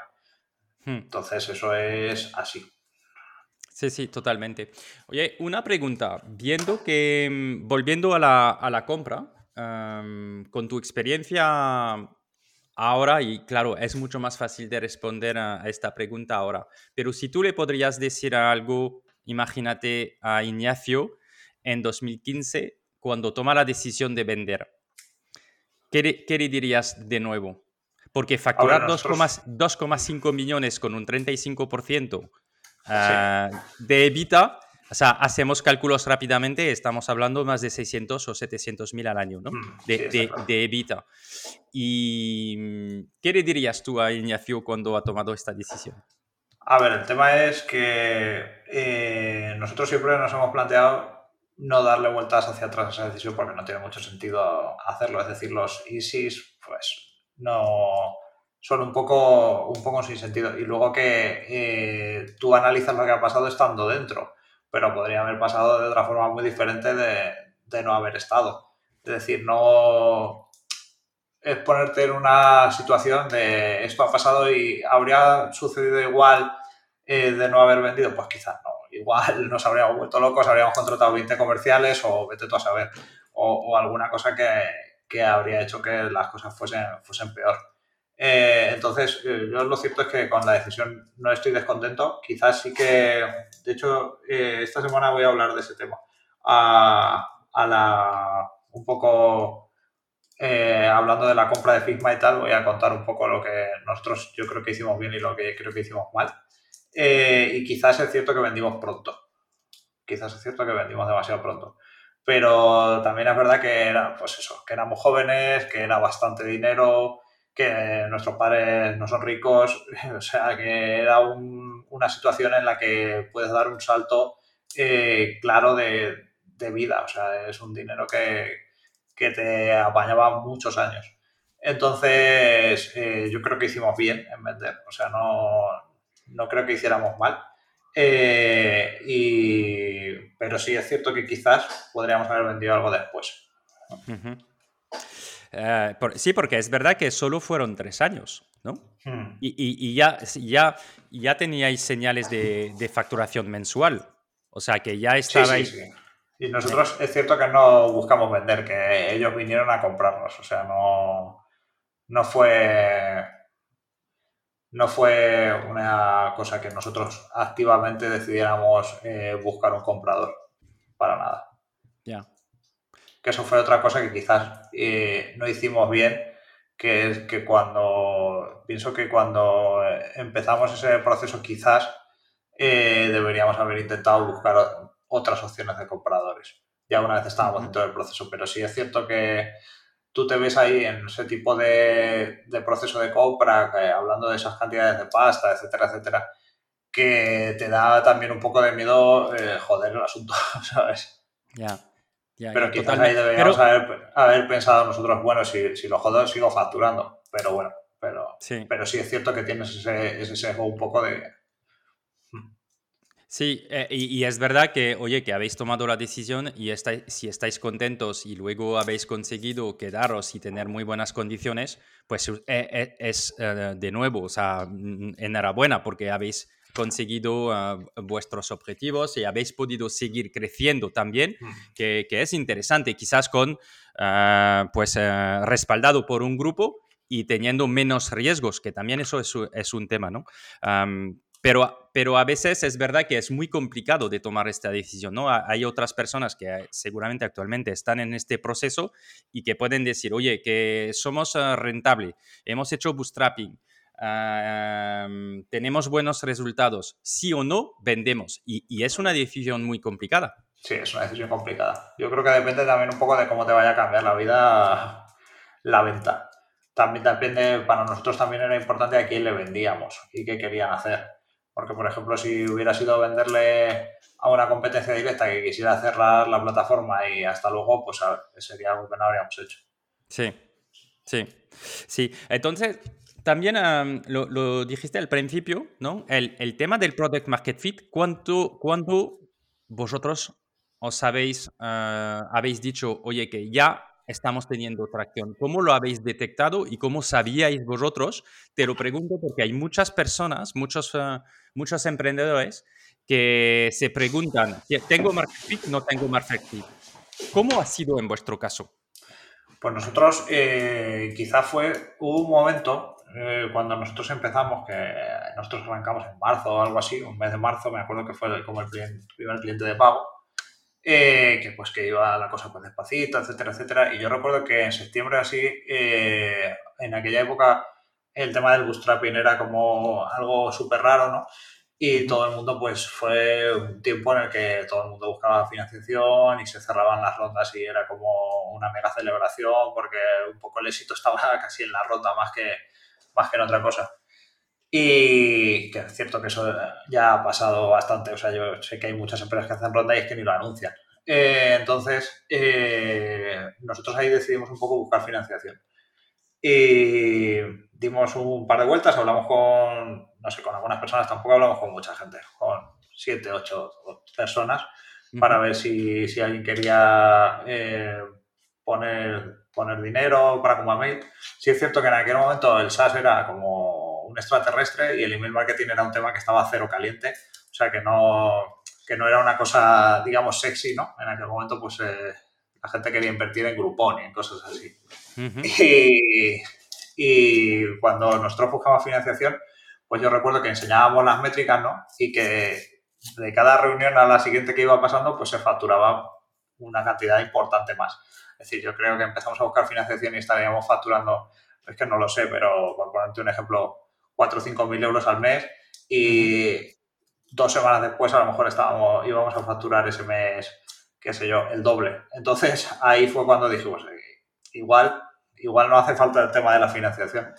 Hmm. Entonces, eso es así. Sí, sí, totalmente. Oye, una pregunta. Viendo que, mm, volviendo a la, a la compra, con tu experiencia ahora, y claro, es mucho más fácil de responder a, esta pregunta ahora, pero si tú le podrías decir algo, imagínate a Ignacio en 2015, cuando toma la decisión de vender, ¿qué, qué le dirías de nuevo? Porque facturar 2,5 millones con un 35%, Ah, de Evita, o sea, hacemos cálculos rápidamente, estamos hablando más de 600 o 700 mil al año, ¿no? Mm, de, de, Evita. ¿Y qué le dirías tú a Ignacio cuando ha tomado esta decisión? A ver, el tema es que eh, nosotros siempre nos hemos planteado no darle vueltas hacia atrás a esa decisión porque no tiene mucho sentido hacerlo. Es decir, los ISIS, pues no son un poco, un poco sin sentido. Y luego que eh, tú analizas lo que ha pasado estando dentro, pero podría haber pasado de otra forma muy diferente de, de no haber estado. Es decir, no es ponerte en una situación de esto ha pasado y habría sucedido igual eh, de no haber vendido, pues quizás no. Igual nos habríamos vuelto locos, habríamos contratado 20 comerciales o vete tú a saber, o, alguna cosa que, que, habría hecho que las cosas fuesen, fuesen peor. Eh, entonces, eh, yo lo cierto es que con la decisión no estoy descontento. Quizás sí que, de hecho, esta semana voy a hablar de ese tema. A, a la, un poco hablando de la compra de Figma y tal, voy a contar un poco lo que nosotros yo creo que hicimos bien y lo que creo que hicimos mal. Eh, y quizás es cierto que vendimos pronto. Quizás es cierto que vendimos demasiado pronto. Pero también es verdad que pues eso, que éramos jóvenes, que era bastante dinero, que nuestros padres no son ricos, o sea, que era una situación en la que puedes dar un salto eh, claro de, de vida, o sea, es un dinero que, te apañaba muchos años. Entonces, eh, yo creo que hicimos bien en vender, o sea, no, creo que hiciéramos mal. Eh, pero sí es cierto que quizás podríamos haber vendido algo después. Eh, sí, porque es verdad que solo fueron tres años, ¿no? Hmm. Y, ya, ya, ya teníais señales de, facturación mensual. O sea, que ya estabais... Y nosotros es cierto que no buscamos vender, que ellos vinieron a comprarnos. O sea, no, no fue. No fue una cosa que nosotros activamente decidiéramos eh, buscar un comprador. Para nada. Ya. Que eso fue otra cosa que quizás eh, no hicimos bien, que es que cuando. Pienso que cuando empezamos ese proceso, quizás eh, deberíamos haber intentado buscar otras opciones de compradores. Ya una vez estábamos dentro del proceso, pero sí es cierto que tú te ves ahí en ese tipo de, proceso de compra, hablando de esas cantidades de pasta, etcétera, etcétera, que te da también un poco de miedo eh, joder el asunto, ¿sabes? Ya. pero quizás ahí deberíamos haber, pensado nosotros, bueno, si, si lo jodo, sigo facturando. Pero bueno, pero sí, pero sí es cierto que tienes ese, ese sesgo un poco de, Sí, eh, y, es verdad que, oye, que habéis tomado la decisión y estáis, si estáis contentos y luego habéis conseguido quedaros y tener muy buenas condiciones, pues eh, eh, es de nuevo, o sea, enhorabuena porque habéis conseguido vuestros objetivos y habéis podido seguir creciendo también, que, que es interesante, quizás con, pues, respaldado por un grupo y teniendo menos riesgos, que también eso es, es un tema, ¿no? Pero, pero a veces es verdad que es muy complicado de tomar esta decisión, ¿no? Hay otras personas que seguramente actualmente están en este proceso y que pueden decir, oye, que somos ah, rentable, hemos hecho bootstrapping, tenemos buenos resultados, sí o no, vendemos. Y, y, es una decisión muy complicada. Sí, es una decisión complicada. Yo creo que depende también un poco de cómo te vaya a cambiar la vida la venta. También depende, para nosotros también era importante a quién le vendíamos y qué querían hacer. Porque, por ejemplo, si hubiera sido venderle a una competencia directa que quisiera cerrar la plataforma y hasta luego, pues sería algo que no habríamos hecho. Sí, sí, sí. Entonces, también lo, dijiste al principio, ¿no? El, tema del Product Market Fit, ¿cuánto, ¿cuándo vosotros os habéis, ah, habéis dicho, oye, que ya estamos teniendo tracción. ¿Cómo lo habéis detectado y cómo sabíais vosotros? Te lo pregunto porque hay muchas personas, muchos, eh, muchos emprendedores que se preguntan, ¿tengo market fit? No tengo market fit. ¿Cómo ha sido en vuestro caso? Pues nosotros eh, quizás fue, un momento eh, cuando nosotros empezamos, que nosotros arrancamos en marzo o algo así, un mes de marzo, me acuerdo que fue como el primer cliente de pago, eh, que pues que iba la cosa pues despacito, etcétera, etcétera. Y yo recuerdo que en septiembre así, eh, en aquella época, el tema del bootstrapping era como algo súper raro, ¿no? Y todo el mundo, pues fue un tiempo en el que todo el mundo buscaba financiación y se cerraban las rondas y era como una mega celebración porque un poco el éxito estaba casi en la ronda más que, más que en otra cosa. Y que es cierto que eso ya ha pasado bastante. O sea, yo sé que hay muchas empresas que hacen ronda y es que ni lo anuncian. Eh, entonces, eh, nosotros ahí decidimos un poco buscar financiación. Y dimos un par de vueltas, hablamos con, no sé, con algunas personas, tampoco hablamos con mucha gente, con siete, ocho personas, para ver si, si alguien quería eh, poner, poner dinero para mail. Sí es cierto que en aquel momento el SaaS era como un extraterrestre y el email marketing era un tema que estaba cero caliente, o sea que no, que no era una cosa, digamos, sexy, ¿no? En aquel momento, pues eh, la gente quería invertir en Groupon y en cosas así. y, y, cuando nosotros buscamos financiación, pues yo recuerdo que enseñábamos las métricas, ¿no? Y que de cada reunión a la siguiente que iba pasando, pues se facturaba una cantidad importante más. Es decir, yo creo que empezamos a buscar financiación y estaríamos facturando, es que no lo sé, pero por ponerte un ejemplo, 4 o 5 mil euros al mes y dos semanas después a lo mejor estábamos, íbamos a facturar ese mes, qué sé yo, el doble. Entonces ahí fue cuando dijimos, igual, igual no hace falta el tema de la financiación.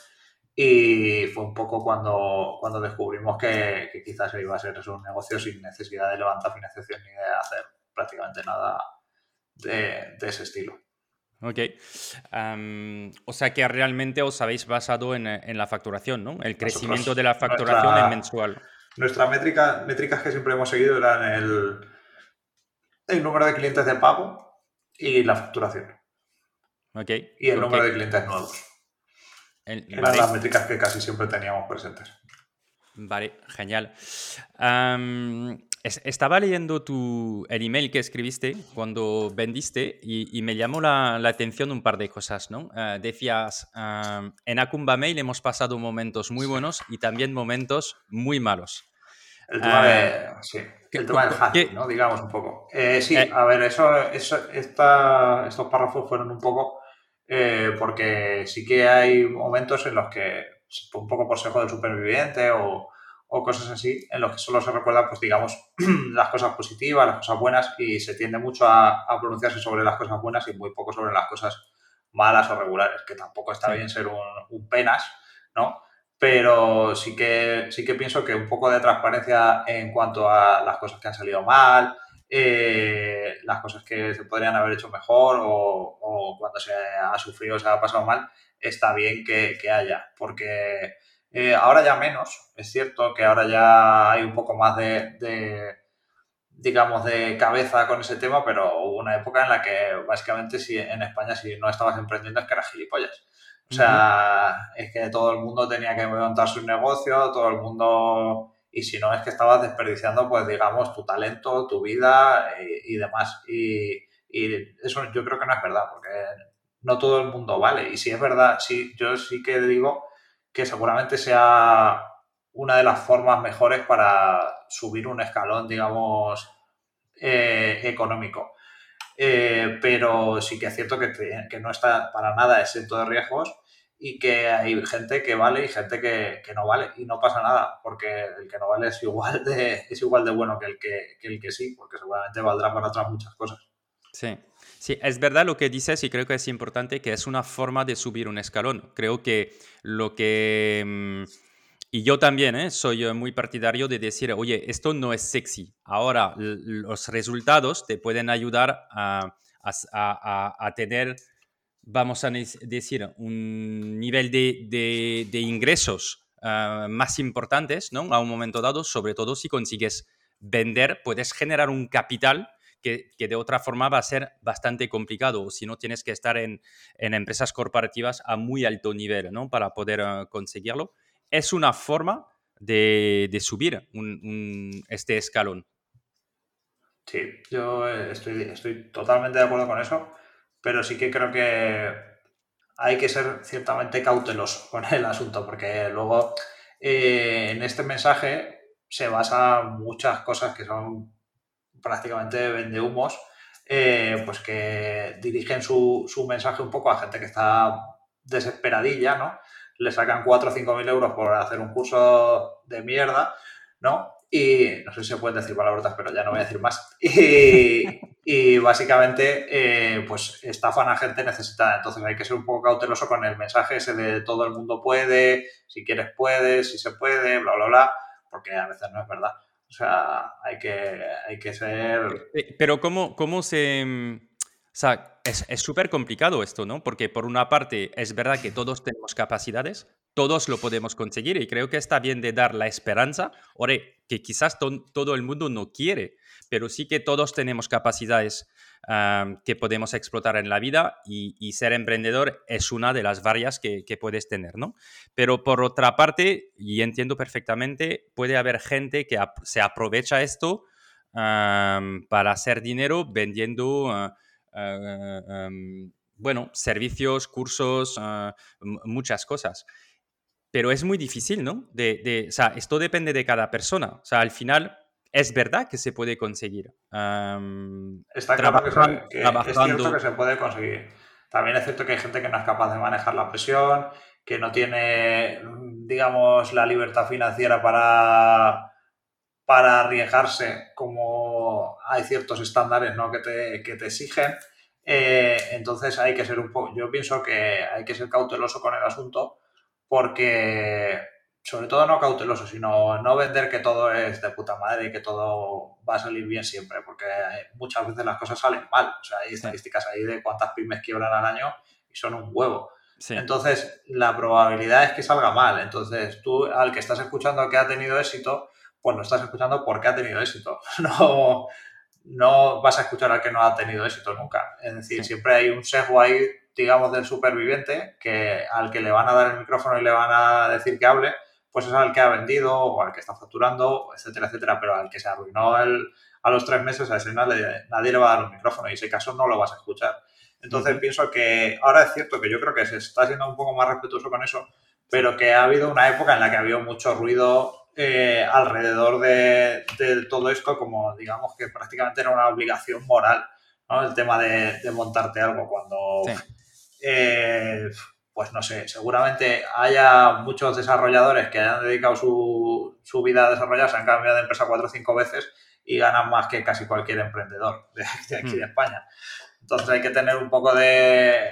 Y fue un poco cuando, cuando descubrimos que, quizás iba a ser un negocio sin necesidad de levantar financiación ni de hacer prácticamente nada de, ese estilo. Ok. o sea que realmente os habéis basado en, la facturación, ¿no? El crecimiento de la facturación en mensual. Nuestras métrica, métricas que siempre hemos seguido eran el, el número de clientes de pago y la facturación. Y el número de clientes nuevos. eran las métricas que casi siempre teníamos presentes. Vale, genial. estaba leyendo tu, el email que escribiste cuando vendiste y, me llamó la, atención un par de cosas, ¿no? Eh, decías, en Acumba Mail hemos pasado momentos muy buenos y también momentos muy malos. El tema, de, ah, sí, el tema del hacking, ¿no? Digamos un poco. Eh, sí, eh. a ver, eso, eso esta, estos párrafos fueron un poco eh, porque sí que hay momentos en los que, un poco por del superviviente o, o, cosas así, en los que solo se recuerdan, pues digamos, las cosas positivas, las cosas buenas y se tiende mucho a, pronunciarse sobre las cosas buenas y muy poco sobre las cosas malas o regulares, que tampoco está bien ser un, un penas, ¿no? pero sí que, sí que pienso que un poco de transparencia en cuanto a las cosas que han salido mal, eh, las cosas que se podrían haber hecho mejor o, cuando se ha sufrido o se ha pasado mal, está bien que, haya, porque eh, ahora ya menos, es cierto que ahora ya hay un poco más de, digamos, de cabeza con ese tema, pero hubo una época en la que básicamente si en España si no estabas emprendiendo es que eras gilipollas. O sea, es que todo el mundo tenía que montar su negocio, todo el mundo... Y si no, es que estabas desperdiciando, pues digamos, tu talento, tu vida y, demás. Y, eso yo creo que no es verdad, porque no todo el mundo vale. Y si es verdad, sí, yo sí que digo que seguramente sea una de las formas mejores para subir un escalón, digamos, eh, económico. Eh, pero sí que es cierto que, que, no está para nada exento de riesgos y que hay gente que vale y gente que, que, no vale y no pasa nada porque el que no vale es igual de, es igual de bueno que el que, que el que sí, porque seguramente valdrá para otras muchas cosas. Sí. Sí, es verdad lo que dices y creo que es importante que es una forma de subir un escalón. Creo que lo que mm, y yo también ¿eh? soy muy partidario de decir, oye, esto no es sexy. Ahora los resultados te pueden ayudar a, a, tener, vamos a decir, un nivel de, de, ingresos ah, más importantes ¿no? a un momento dado, sobre todo si consigues vender, puedes generar un capital que, que, de otra forma va a ser bastante complicado, o si no tienes que estar en, en empresas corporativas a muy alto nivel ¿no? para poder ah, conseguirlo es una forma de, subir este escalón. Sí, yo eh, estoy, estoy totalmente de acuerdo con eso, pero sí que creo que hay que ser ciertamente cauteloso con el asunto, porque luego eh, en este mensaje se basan muchas cosas que son prácticamente vendehumos, eh, pues que dirigen su, su mensaje un poco a gente que está desesperadilla, ¿no? le sacan 4 o 5 mil euros por hacer un curso de mierda, ¿no? Y no sé si se pueden decir palabras, pero ya no voy a decir más. Y, básicamente, eh, pues estafan a gente necesitada. Entonces hay que ser un poco cauteloso con el mensaje ese de todo el mundo puede, si quieres puedes, si se puede, bla, bla, bla, porque a veces no es verdad. O sea, hay que, hay que ser... Eh, pero ¿cómo, cómo se... Mm, o sea, es súper complicado esto, ¿no? Porque por una parte es verdad que todos tenemos capacidades, todos lo podemos conseguir y creo que está bien de dar la esperanza, ore, que quizás todo el mundo no quiere, pero sí que todos tenemos capacidades que podemos explotar en la vida y, ser emprendedor es una de las varias que, puedes tener, ¿no? Pero por otra parte, y entiendo perfectamente, puede haber gente que se aprovecha esto para hacer dinero vendiendo... Ah, ah, bueno, servicios, cursos, ah, muchas cosas pero es muy difícil, ¿no? De, o sea, esto depende de cada persona. O sea, al final es verdad que se puede conseguir. Está claro que, es cierto que se puede conseguir. También es cierto que hay gente que no es capaz de manejar la presión, que no tiene, digamos, la libertad financiera para, para arriesgarse como hay ciertos estándares ¿no? que, te, que te exigen. Eh, entonces hay que ser un poco, yo pienso que hay que ser cauteloso con el asunto porque, sobre todo no cauteloso, sino no vender que todo es de puta madre y que todo va a salir bien siempre, porque muchas veces las cosas salen mal. O sea, hay estadísticas ahí de cuántas pymes quiebran al año y son un huevo. Entonces, la probabilidad es que salga mal. Entonces, tú al que estás escuchando que ha tenido éxito, pues lo estás escuchando porque ha tenido éxito. No, no vas a escuchar al que no ha tenido éxito nunca. Es decir, siempre hay un sesgo ahí digamos, del superviviente, que al que le van a dar el micrófono y le van a decir que hable, pues es al que ha vendido o al que está facturando, etcétera, etcétera, pero al que se arruinó el, a los tres meses, a ese nadie, nadie le va a dar un micrófono y ese caso no lo vas a escuchar. Entonces pienso que ahora es cierto que yo creo que se está siendo un poco más respetuoso con eso, pero que ha habido una época en la que había mucho ruido eh, alrededor de, todo esto, como digamos que prácticamente era una obligación moral, ¿no? El tema de, montarte algo cuando... Eh, pues no sé, seguramente haya muchos desarrolladores que hayan dedicado su, su vida a desarrollar, se han cambiado de empresa cuatro o cinco veces y ganan más que casi cualquier emprendedor de aquí de hmm. España. Entonces hay que tener un poco de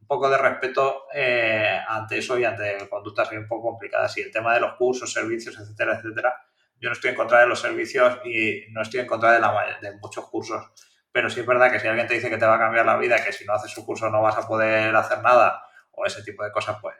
un poco de respeto eh, ante eso y ante conductas un poco complicadas. Y el tema de los cursos, servicios, etcétera, etcétera, yo no estoy en contra de los servicios y no estoy en contra de, la, de muchos cursos pero sí es verdad que si alguien te dice que te va a cambiar la vida, que si no haces su curso no vas a poder hacer nada, o ese tipo de cosas, pues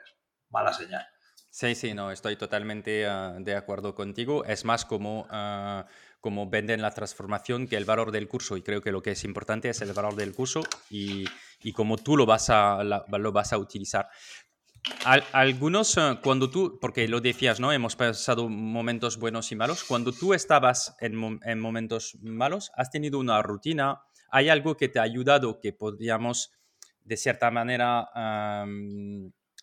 mala señal. Sí, sí, no, estoy totalmente ah, de acuerdo contigo. Es más como, uh, como venden la transformación que el valor del curso. Y creo que lo que es importante es el valor del curso y, y cómo tú lo vas a, lo vas a utilizar. Algunos, ah, cuando tú, porque lo decías, ¿no? Hemos pasado momentos buenos y malos. Cuando tú estabas en, en momentos malos, ¿has tenido una rutina? ¿Hay algo que te ha ayudado que podríamos, de cierta manera,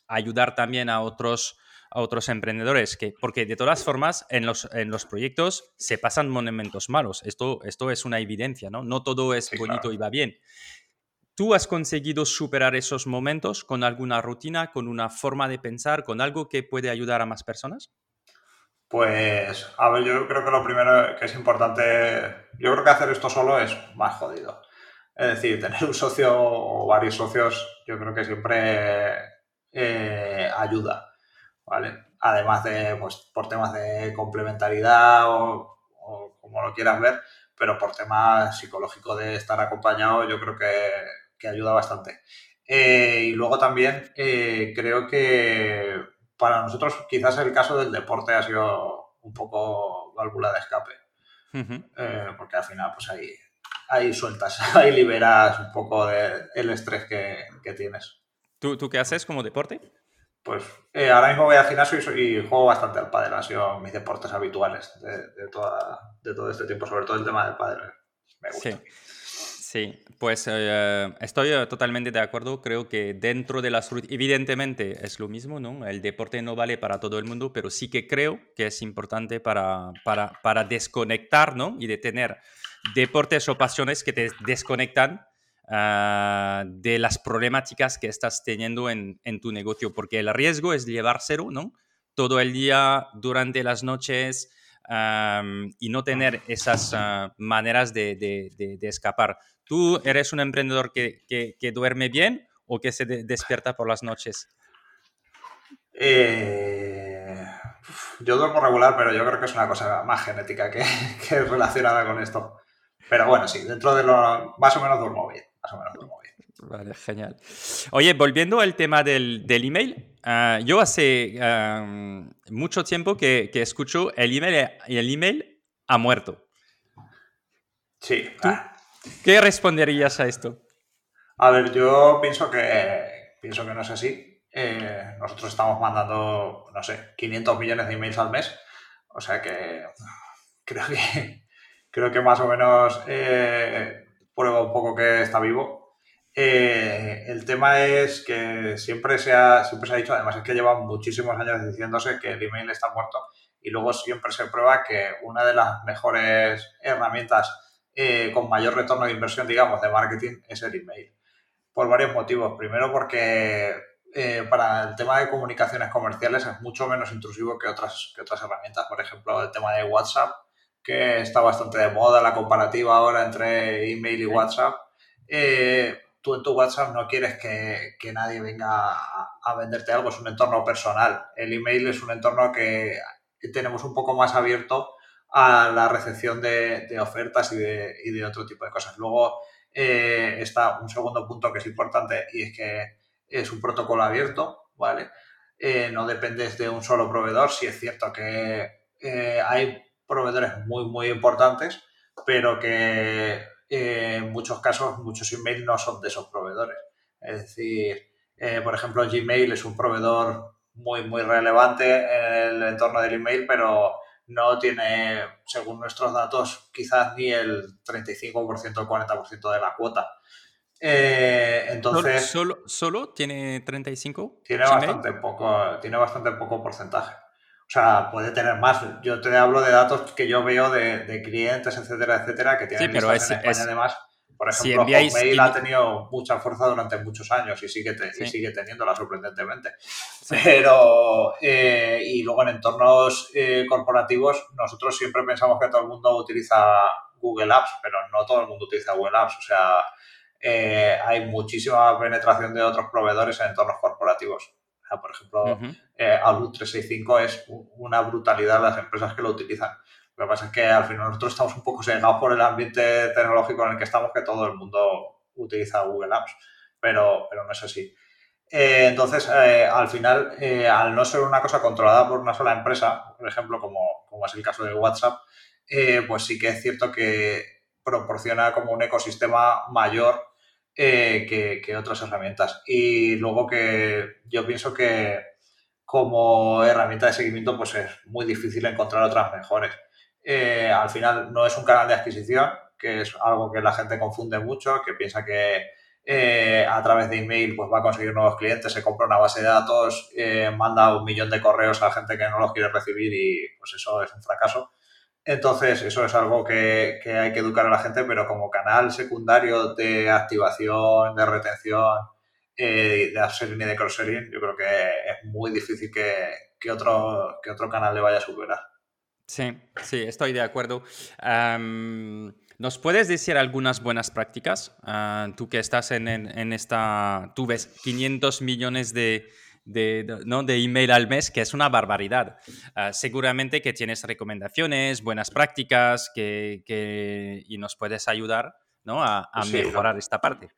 ayudar también a otros, a otros emprendedores? Que, porque de todas formas, en los, en los proyectos se pasan momentos malos. Esto, esto es una evidencia, ¿no? No todo es bonito y va bien. ¿Tú has conseguido superar esos momentos con alguna rutina, con una forma de pensar, con algo que puede ayudar a más personas? Pues, a ver, yo creo que lo primero que es importante, yo creo que hacer esto solo es más jodido. Es decir, tener un socio o varios socios, yo creo que siempre eh, ayuda, ¿vale? Además de, pues, por temas de complementariedad o, como lo quieras ver, pero por temas psicológicos de estar acompañado, yo creo que, ayuda bastante. Eh, y luego también eh, creo que para nosotros quizás el caso del deporte ha sido un poco válvula de escape. Eh, porque al final, pues ahí, ahí sueltas, ahí liberas un poco de el estrés que, tienes. ¿Tú, ¿Tú, qué haces como deporte? Pues ahora mismo voy al gimnasio y, juego bastante al pádel. Han sido mis deportes habituales de, toda, de todo este tiempo, sobre todo el tema del pádel. Me gusta. Sí. Sí, pues eh, estoy eh, totalmente de acuerdo. Creo que dentro de las... Evidentemente es lo mismo, ¿no? El deporte no vale para todo el mundo, pero sí que creo que es importante para, para, para desconectar, ¿no? Y de tener deportes o pasiones que te desconectan ah, de las problemáticas que estás teniendo en, en, tu negocio, porque el riesgo es llevar cero, ¿no? Todo el día, durante las noches, y no tener esas ah, maneras de, escapar. ¿Tú eres un emprendedor que, duerme bien o que se despierta por las noches? Eh, yo duermo regular, pero yo creo que es una cosa más genética que, que relacionada con esto. Pero bueno, sí, dentro de lo... Más o menos duermo bien. Más o menos duermo bien. Vale, genial. Oye, volviendo al tema del, del email, ah, yo hace mucho tiempo que, que, escucho el email, el email ha muerto. Sí. ¿Qué responderías a esto? A ver, yo pienso que, pienso que no es así. Eh, nosotros estamos mandando, no sé, 500 millones de emails al mes. O sea que creo que, creo que más o menos eh, prueba un poco que está vivo. Eh, el tema es que siempre se, ha, siempre se ha dicho, además es que llevan muchísimos años diciéndose que el email está muerto y luego siempre se prueba que una de las mejores herramientas eh, con mayor retorno de inversión, digamos, de marketing es el email. Por varios motivos. Primero porque eh, para el tema de comunicaciones comerciales es mucho menos intrusivo que otras, que otras herramientas. Por ejemplo, el tema de WhatsApp, que está bastante de moda, la comparativa ahora entre email y WhatsApp. Eh, tú en tu WhatsApp no quieres que, nadie venga a, venderte algo, es un entorno personal. El email es un entorno que tenemos un poco más abierto a la recepción de, ofertas y de, otro tipo de cosas. Luego eh, está un segundo punto que es importante y es que es un protocolo abierto, ¿vale? Eh, no dependes de un solo proveedor, si es cierto que eh, hay proveedores muy, muy importantes, pero que en muchos casos muchos emails no son de esos proveedores. Es decir, eh, por ejemplo, Gmail es un proveedor muy, muy relevante en el entorno del email, pero no tiene, según nuestros datos, quizás ni el 35% o 40% de la cuota. Eh, entonces. ¿Solo, solo, tiene 35? Tiene bastante, poco, tiene bastante poco porcentaje. O sea, puede tener más. Yo te hablo de datos que yo veo de, clientes, etcétera, etcétera, que tienen sí, pero es, en España además. Por ejemplo, si ha tenido mucha fuerza durante muchos años y sigue, sigue teniéndola sorprendentemente. Pero, eh, y luego en entornos eh, corporativos, nosotros siempre pensamos que todo el mundo utiliza Google Apps, pero no todo el mundo utiliza Google Apps. O sea, eh, hay muchísima penetración de otros proveedores en entornos corporativos por ejemplo, eh, Outlook 365 es una brutalidad las empresas que lo utilizan. Lo que pasa es que al final nosotros estamos un poco segados por el ambiente tecnológico en el que estamos, que todo el mundo utiliza Google Apps, pero, pero no es así. Eh, entonces, eh, al final, al no ser una cosa controlada por una sola empresa, por ejemplo, como, como es el caso de WhatsApp, pues sí que es cierto que proporciona como un ecosistema mayor eh, que, otras herramientas. Y luego que yo pienso que como herramienta de seguimiento pues es muy difícil encontrar otras mejores. Eh, al final no es un canal de adquisición, que es algo que la gente confunde mucho, que piensa que eh, a través de email pues va a conseguir nuevos clientes, se compra una base de datos, manda un millón de correos a gente que no los quiere recibir y pues eso es un fracaso. Entonces, eso es algo que, hay que educar a la gente, pero como canal secundario de activación, de retención, eh, de upselling y de cross-selling, yo creo que es muy difícil que, otro, que otro canal le vaya a superar. Sí, sí, estoy de acuerdo. ¿Nos puedes decir algunas buenas prácticas? Ah, tú que estás en, en, esta, tú ves 500 millones de, de, ¿no? de email al mes, que es una barbaridad. Ah, seguramente que tienes recomendaciones, buenas prácticas que, que y nos puedes ayudar ¿no? a, mejorar esta parte.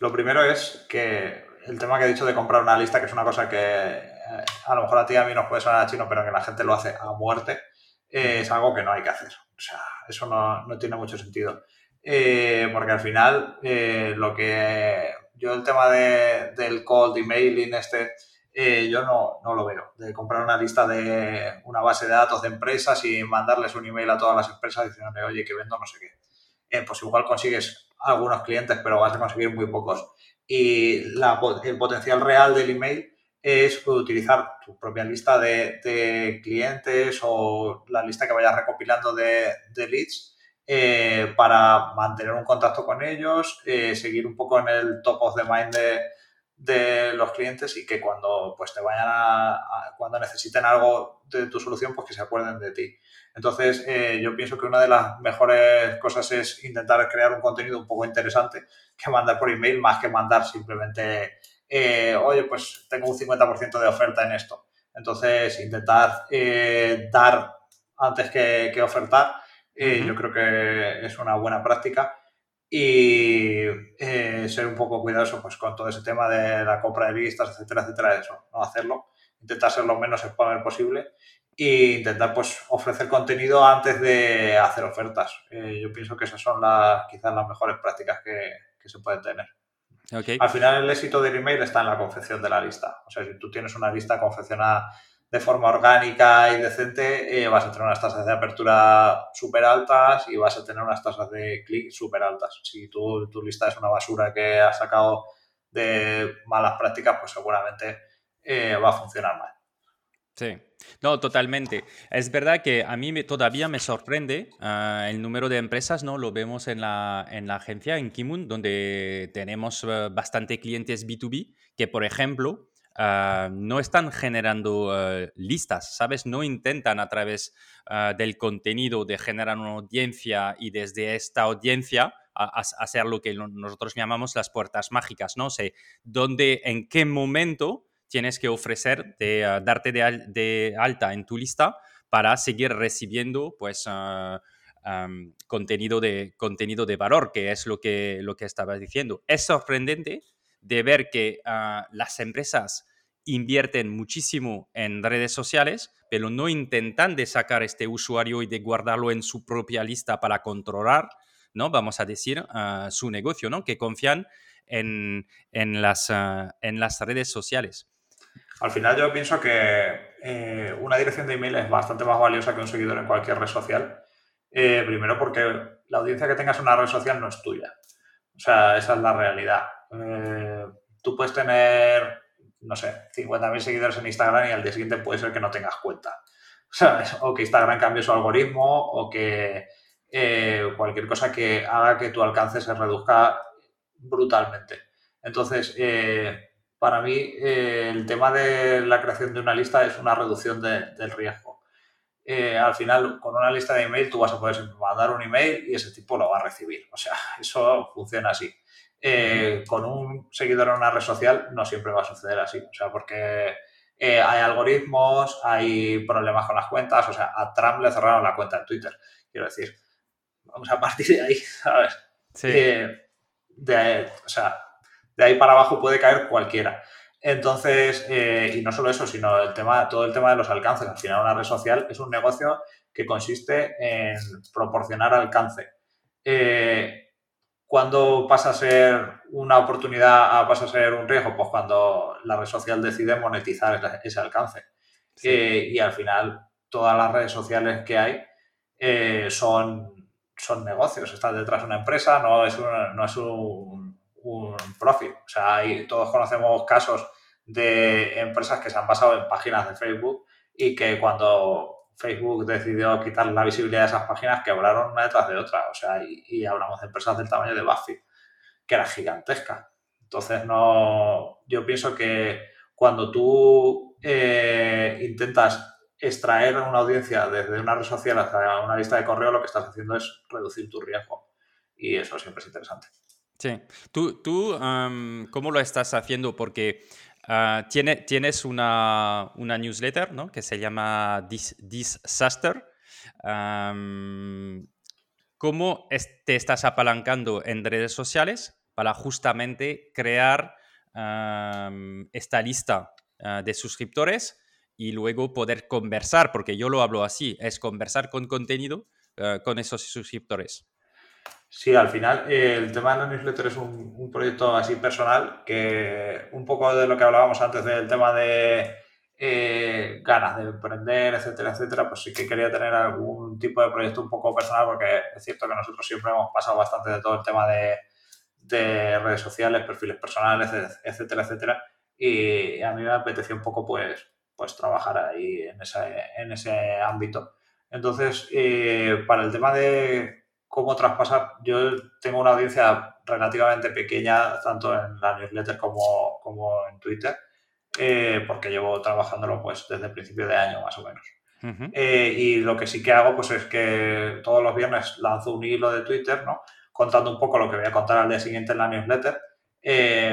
Lo primero es que el tema que he dicho de comprar una lista, que es una cosa que eh, a lo mejor a ti y a mí nos puede sonar a chino, pero que la gente lo hace a muerte, eh, es algo que no hay que hacer. O sea, eso no, no tiene mucho sentido. Eh, porque al final, lo que yo el tema de, del cold emailing este, eh, yo no, no, lo veo. De comprar una lista de una base de datos de empresas y mandarles un email a todas las empresas diciéndole, oye, que vendo no sé qué. Eh, pues igual consigues algunos clientes, pero vas a conseguir muy pocos. Y el potencial real del email es utilizar tu propia lista de, clientes o la lista que vayas recopilando de, leads eh, para mantener un contacto con ellos, seguir un poco en el top of the mind de de los clientes y que cuando pues te vayan a, cuando necesiten algo de tu solución pues que se acuerden de ti. Entonces eh, yo pienso que una de las mejores cosas es intentar crear un contenido un poco interesante que mandar por email más que mandar simplemente eh, oye pues tengo un 50% de oferta en esto entonces intentar eh, dar antes que, ofertar yo creo que es una buena práctica y eh, ser un poco cuidadoso pues, con todo ese tema de la compra de vistas, etcétera, etcétera, eso, no hacerlo, intentar ser lo menos spammer posible e intentar pues ofrecer contenido antes de hacer ofertas. Eh, yo pienso que esas son las quizás las mejores prácticas que, que se pueden tener. Al final el éxito del email está en la confección de la lista. O sea, si tú tienes una lista confeccionada de forma orgánica y decente, eh, vas a tener unas tasas de apertura súper altas y vas a tener unas tasas de clic súper altas. Si tu, tu, lista es una basura que has sacado de malas prácticas, pues seguramente eh, va a funcionar mal. Sí, no, totalmente. Es verdad que a mí todavía me sorprende ah, el número de empresas, ¿no? Lo vemos en la, en la agencia, en Kimun, donde tenemos uh, bastante clientes B2B, que por ejemplo, Ah, no están generando ah, listas, ¿sabes? No intentan a través ah, del contenido de generar una audiencia y desde esta audiencia hacer lo que nosotros llamamos las puertas mágicas, ¿no? sé dónde, en qué momento tienes que ofrecer de darte de, alta en tu lista para seguir recibiendo, pues, contenido, de, contenido de valor, que es lo que, lo que estabas diciendo. Es sorprendente de ver que ah, las empresas invierten muchísimo en redes sociales, pero no intentan de sacar este usuario y de guardarlo en su propia lista para controlar, ¿no? Vamos a decir, ah, su negocio, ¿no? Que confían en, las, ah, en las redes sociales. Al final yo pienso que eh, una dirección de email es bastante más valiosa que un seguidor en cualquier red social. Eh, primero porque la audiencia que tengas en una red social no es tuya. O sea, esa es la realidad. Eh, tú puedes tener, no sé, 50.000 seguidores en Instagram y al día siguiente puede ser que no tengas cuenta. O que Instagram cambie su algoritmo o que eh, cualquier cosa que haga que tu alcance se reduzca brutalmente. Entonces, eh, para mí, el tema de la creación de una lista es una reducción del riesgo. al final, con una lista de email, tú vas a poder mandar un email y ese tipo lo va a recibir. O sea, eso funciona así. Eh, con un seguidor en una red social no siempre va a suceder así. O sea, porque eh, hay algoritmos, hay problemas con las cuentas. O sea, a Trump le cerraron la cuenta en Twitter. Quiero decir, vamos a partir de ahí, ¿sabes? Sí. Eh, de, o sea, de ahí para abajo puede caer cualquiera. Entonces, y no solo eso, sino el tema, todo el tema de los alcances. Al final, una red social es un negocio que consiste en proporcionar alcance. Eh, ¿Cuándo pasa a ser una oportunidad a pasa a ser un riesgo? Pues cuando la red social decide monetizar ese alcance. Eh, y al final, todas las redes sociales que hay eh, son, son negocios. Está detrás de una empresa, no es, un, no es un, un profit. O sea, todos conocemos casos de empresas que se han basado en páginas de Facebook y que cuando Facebook decidió quitar la visibilidad de esas páginas, quebraron una detrás de otra. O sea, y, hablamos de empresas del tamaño de Buffy, que era gigantesca. Entonces, no, yo pienso que cuando tú eh, intentas extraer una audiencia desde una red social hasta una lista de correo, lo que estás haciendo es reducir tu riesgo. Y eso siempre es interesante. Sí. ¿Tú, tú cómo lo estás haciendo? Porque Ah, tiene, tienes una, newsletter ¿no? que se llama Disaster. ¿Cómo te estás apalancando en redes sociales para justamente crear esta lista ah, de suscriptores y luego poder conversar? Porque yo lo hablo así, es conversar con contenido ah, con esos suscriptores. Sí, al final eh, el tema de la newsletter es un, proyecto así personal que un poco de lo que hablábamos antes del tema de eh, ganas de emprender, etcétera, etcétera, pues sí que quería tener algún tipo de proyecto un poco personal porque es cierto que nosotros siempre hemos pasado bastante de todo el tema de, redes sociales, perfiles personales, etcétera, etcétera. Y a mí me apetecía un poco pues, pues trabajar ahí en ese, en ese ámbito. Entonces, eh, para el tema de cómo traspasar. Yo tengo una audiencia relativamente pequeña, tanto en la newsletter como, como en Twitter, eh, porque llevo trabajándolo pues desde el principio de año más o menos. Eh, y lo que sí que hago pues es que todos los viernes lanzo un hilo de Twitter, ¿no? Contando un poco lo que voy a contar al día siguiente en la newsletter,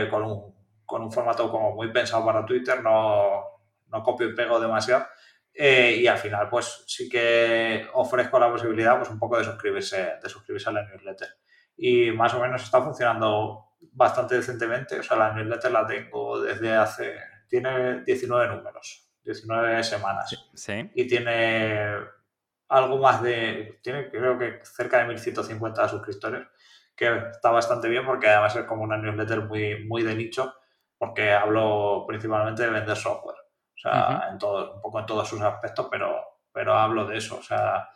con, un, con un formato como muy pensado para Twitter, no, no copio y pego demasiado. Y al final, pues sí que ofrezco la posibilidad, pues un poco de suscribirse, de suscribirse a la newsletter y más o menos está funcionando bastante decentemente. O sea, la newsletter la tengo desde hace, tiene 19 números, 19 semanas. Sí. Y tiene algo más de, tiene creo que cerca de 1150 suscriptores, que está bastante bien porque además es como una newsletter muy, muy de nicho, porque hablo principalmente de vender software. O sea, en todo, un poco en todos sus aspectos, pero, pero hablo de eso. O sea,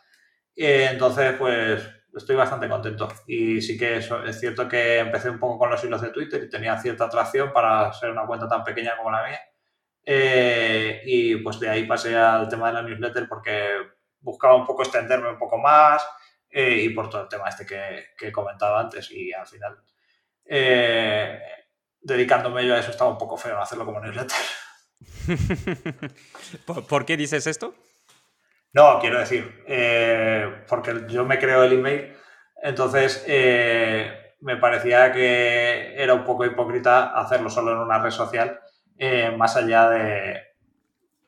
entonces, pues estoy bastante contento. Y sí que es, es cierto que empecé un poco con los hilos de Twitter y tenía cierta atracción para ser una cuenta tan pequeña como la mía. Eh, y pues de ahí pasé al tema de la newsletter porque buscaba un poco extenderme un poco más eh, y por todo el tema este que, que he comentado antes. Y al final, eh, dedicándome yo a eso, estaba un poco feo hacerlo como newsletter. ¿Por qué dices esto? No, quiero decir, eh, porque yo me creo el email, entonces eh, me parecía que era un poco hipócrita hacerlo solo en una red social, eh, más allá de...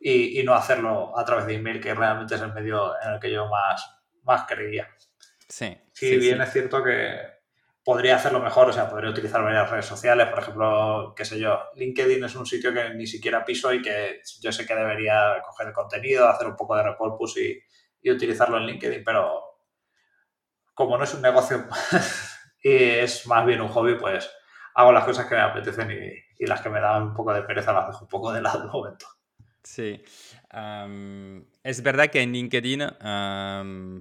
Y, no hacerlo a través de email, que realmente es el medio en el que yo más, más creía. Sí. Si bien es cierto que podría hacerlo mejor, o sea, podría utilizar varias redes sociales, por ejemplo, qué sé yo, LinkedIn es un sitio que ni siquiera piso y que yo sé que debería coger el contenido, hacer un poco de repurpose y, y utilizarlo en LinkedIn, pero como no es un negocio y es más bien un hobby, pues hago las cosas que me apetecen y, las que me dan un poco de pereza las dejo un poco de lado de momento. Sí. es verdad que en LinkedIn,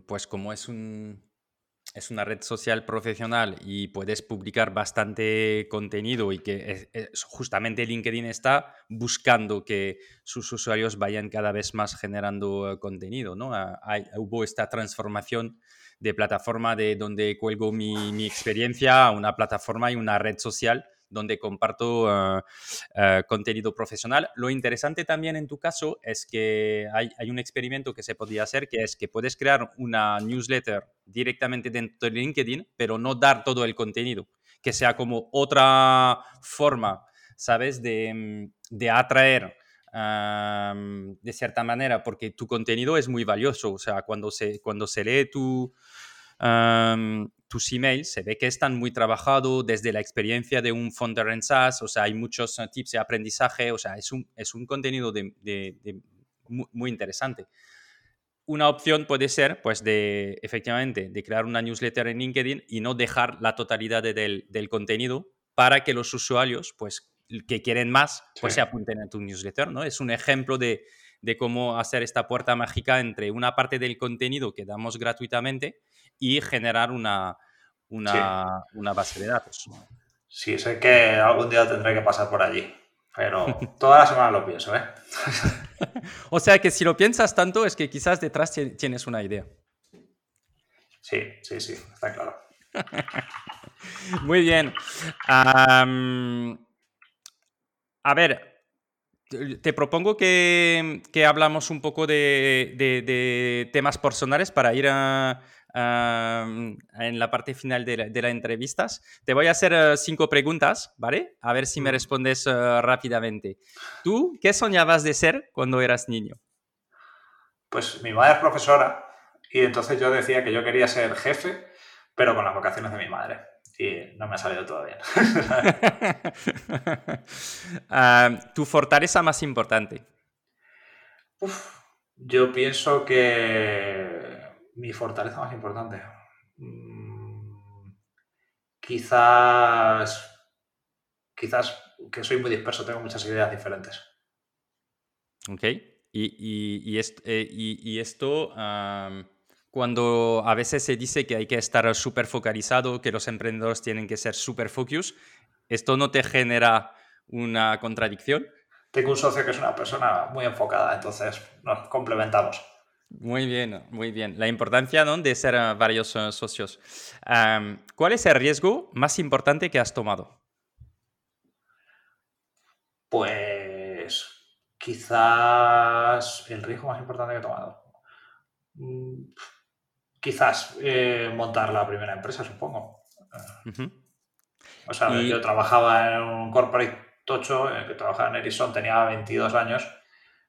pues como es un, es una red social profesional y puedes publicar bastante contenido y que justamente LinkedIn está buscando que sus usuarios vayan cada vez más generando eh, contenido, ¿no? Ah, hubo esta transformación de plataforma de donde cuelgo mi, mi experiencia a una plataforma y una red social donde comparto eh, eh, contenido profesional. Lo interesante también en tu caso es que hay, un experimento que se podía hacer, que es que puedes crear una newsletter directamente dentro de LinkedIn, pero no dar todo el contenido, que sea como otra forma, ¿sabes?, de, mm, atraer. de cierta manera, porque tu contenido es muy valioso. O sea, cuando se, cuando se lee tu, tus emails se ve que están muy trabajados desde la experiencia de un founder en SaaS, o sea, hay muchos eh, tips de aprendizaje, o sea, es un, es un contenido de, muy, interesante. Una opción puede ser, pues, de efectivamente, de crear una newsletter en LinkedIn y no dejar la totalidad del, del, contenido para que los usuarios, pues, que quieren más, pues se apunten a tu newsletter, ¿no? Es un ejemplo de, de cómo hacer esta puerta mágica entre una parte del contenido que damos gratuitamente y generar una, una, base de datos. Sí, sé que algún día tendré que pasar por allí, pero toda la semana lo pienso, ¿eh? o sea que si lo piensas tanto es que quizás detrás tienes una idea. Sí, sí, sí, está claro. Muy bien. a ver, te propongo que, hablamos un poco de, de, temas personales para ir a, en la parte final de las la entrevistas. Te voy a hacer eh, cinco preguntas, ¿vale? A ver si me respondes eh, rápidamente. ¿Tú qué soñabas de ser cuando eras niño? Pues mi madre es profesora y entonces yo decía que yo quería ser jefe, pero con las vocaciones de mi madre. Y no me ha salido todo bien. ¿Tu fortaleza más importante? yo pienso que mi fortaleza más importante. Mm, quizás. Quizás que soy muy disperso, tengo muchas ideas diferentes. Ok. Y, eh, esto, cuando a veces se dice que hay que estar súper focalizado, que los emprendedores tienen que ser súper focus, ¿esto no te genera una contradicción? Tengo un socio que es una persona muy enfocada, entonces nos complementamos. Muy bien, muy bien. La importancia de ser eh, varios eh, socios. ¿Cuál es el riesgo más importante que has tomado? Pues quizás el riesgo más importante que he tomado. Mm, quizás eh, montar la primera empresa, supongo. O sea, yo trabajaba en un corporate tocho, en el que trabajaba en Ericsson, tenía 22 años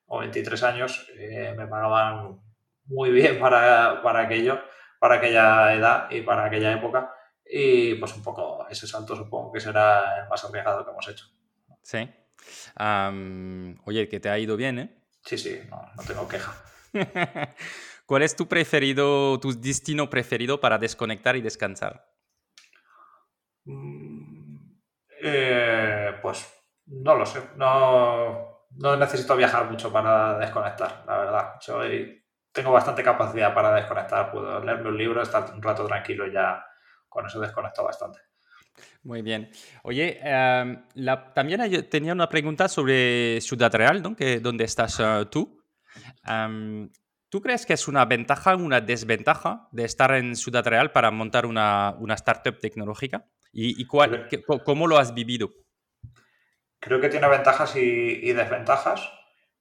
o 23 años, eh, me pagaban muy bien para, para aquello, para aquella edad y para aquella época. Y pues un poco ese salto supongo que será el más arriesgado que hemos hecho. Sí. oye, que te ha ido bien, ¿eh? Sí, sí, no, tengo queja. ¿Cuál es tu preferido, tu destino preferido para desconectar y descansar? Mm, eh, pues no lo sé. No, no, necesito viajar mucho para desconectar, la verdad. Soy, tengo bastante capacidad para desconectar. Puedo leerme un libro, estar un rato tranquilo ya con eso desconecto bastante. Muy bien. Oye, em, también tenía una pregunta sobre Ciudad Real, ¿no? que, ¿Dónde estás eh, tú? Em, ¿Tú crees que es una ventaja, una desventaja de estar en Ciudad Real para montar una, una startup tecnológica? ¿Y, cuál, cómo lo has vivido? Creo que tiene ventajas y, desventajas.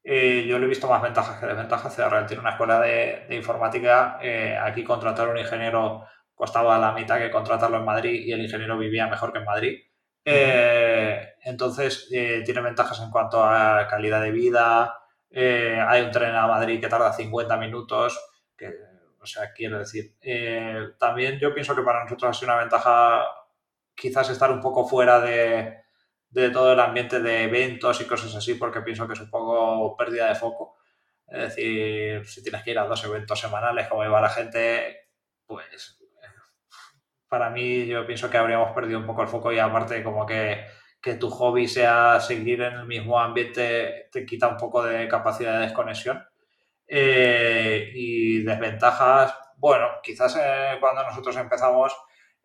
Eh, yo le he visto más ventajas que desventajas. Real tiene una escuela de, informática. Eh, aquí contratar un ingeniero costaba la mitad que contratarlo en Madrid y el ingeniero vivía mejor que en Madrid. Eh, entonces, tiene ventajas en cuanto a calidad de vida. Hay un tren a Madrid que tarda 50 minutos. Que, o sea, quiero decir, también yo pienso que para nosotros ha sido una ventaja quizás estar un poco fuera de, de todo el ambiente de eventos y cosas así, porque pienso que es un poco pérdida de foco. Es decir, si tienes que ir a dos eventos semanales, como iba la gente, pues para mí yo pienso que habríamos perdido un poco el foco y aparte como que, que tu hobby sea seguir en el mismo ambiente te quita un poco de capacidad de desconexión. Eh, y desventajas, bueno, quizás eh, cuando nosotros empezamos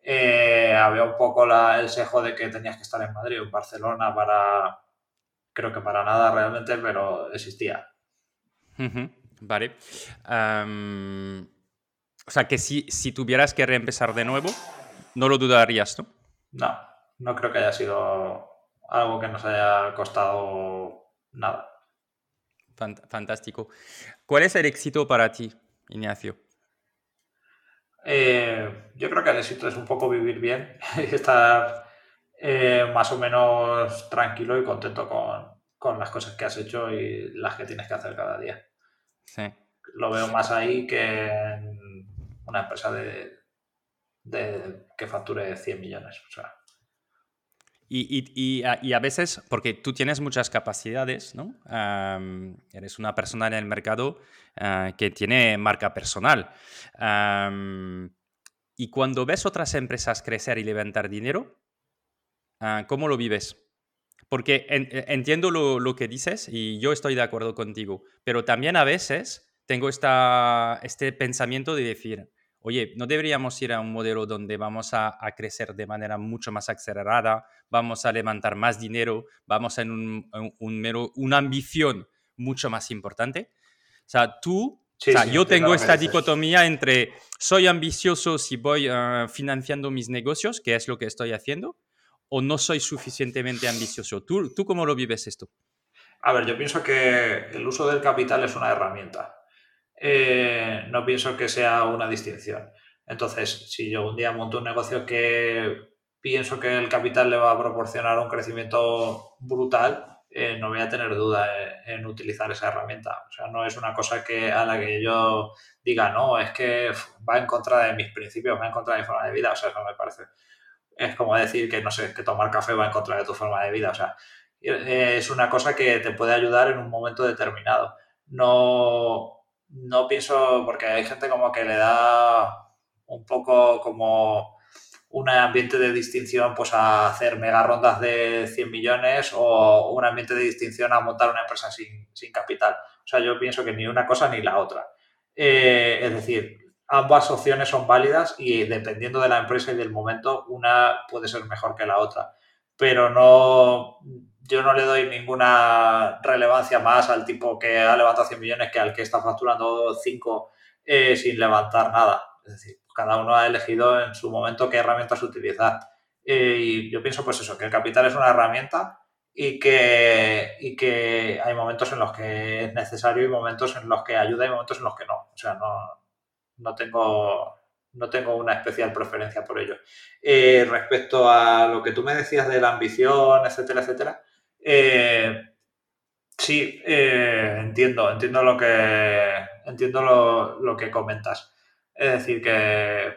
eh, había un poco la, el sejo de que tenías que estar en Madrid o en Barcelona para, creo que para nada realmente, pero existía. Vale. O sea, que si, si tuvieras que reempezar de nuevo, no lo dudarías, ¿no? No, no creo que haya sido algo que nos haya costado nada. Fantástico. ¿Cuál es el éxito para ti, Ignacio? Eh, yo creo que el éxito es un poco vivir bien y estar eh, más o menos tranquilo y contento con, con, las cosas que has hecho y las que tienes que hacer cada día. Sí. Lo veo más ahí que en una empresa de, que facture 100 millones. Y, a, veces, porque tú tienes muchas capacidades, ¿no? eres una persona en el mercado ah, que tiene marca personal. y cuando ves otras empresas crecer y levantar dinero, ah, ¿cómo lo vives? Porque entiendo lo, lo, que dices y yo estoy de acuerdo contigo, pero también a veces tengo esta, este pensamiento de decir, oye, no deberíamos ir a un modelo donde vamos a, crecer de manera mucho más acelerada, vamos a levantar más dinero, vamos a un, un, una ambición mucho más importante. O sea, tú, o sea, yo tengo esta dicotomía entre soy ambicioso si voy ah, financiando mis negocios, que es lo que estoy haciendo, o no soy suficientemente ambicioso. ¿Tú, ¿Tú cómo lo vives esto? A ver, yo pienso que el uso del capital es una herramienta. Eh, no pienso que sea una distinción. Entonces, si yo un día monto un negocio que pienso que el capital le va a proporcionar un crecimiento brutal, eh, no voy a tener duda en, utilizar esa herramienta. O sea, no es una cosa que a la que yo diga, no, es que va en contra de mis principios, va en contra de mi forma de vida. O sea, eso me parece. Es como decir que, no sé, que tomar café va en contra de tu forma de vida. O sea, eh, es una cosa que te puede ayudar en un momento determinado. No, no pienso, porque hay gente como que le da un poco como un ambiente de distinción pues a hacer mega rondas de 100 millones o un ambiente de distinción a montar una empresa sin, capital. O sea, yo pienso que ni una cosa ni la otra. Eh, es decir, ambas opciones son válidas y dependiendo de la empresa y del momento, una puede ser mejor que la otra. Pero no, yo no le doy ninguna relevancia más al tipo que ha levantado 100 millones que al que está facturando 5 eh, sin levantar nada. Es decir, cada uno ha elegido en su momento qué herramientas utilizar. Eh, y yo pienso pues eso, que el capital es una herramienta y que, y que hay momentos en los que es necesario y momentos en los que ayuda y momentos en los que no. O sea, no, no tengo, no tengo una especial preferencia por ello. Eh, respecto a lo que tú me decías de la ambición, etcétera, etcétera, eh, sí, eh, entiendo, entiendo lo que entiendo lo, lo, que comentas. Es decir, que,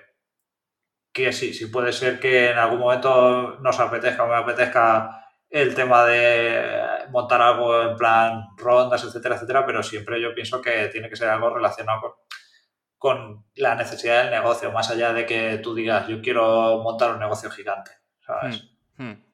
que sí, sí puede ser que en algún momento nos apetezca o me apetezca el tema de montar algo en plan rondas, etcétera, etcétera, pero siempre yo pienso que tiene que ser algo relacionado con, la necesidad del negocio, más allá de que tú digas, yo quiero montar un negocio gigante, ¿sabes? Hmm.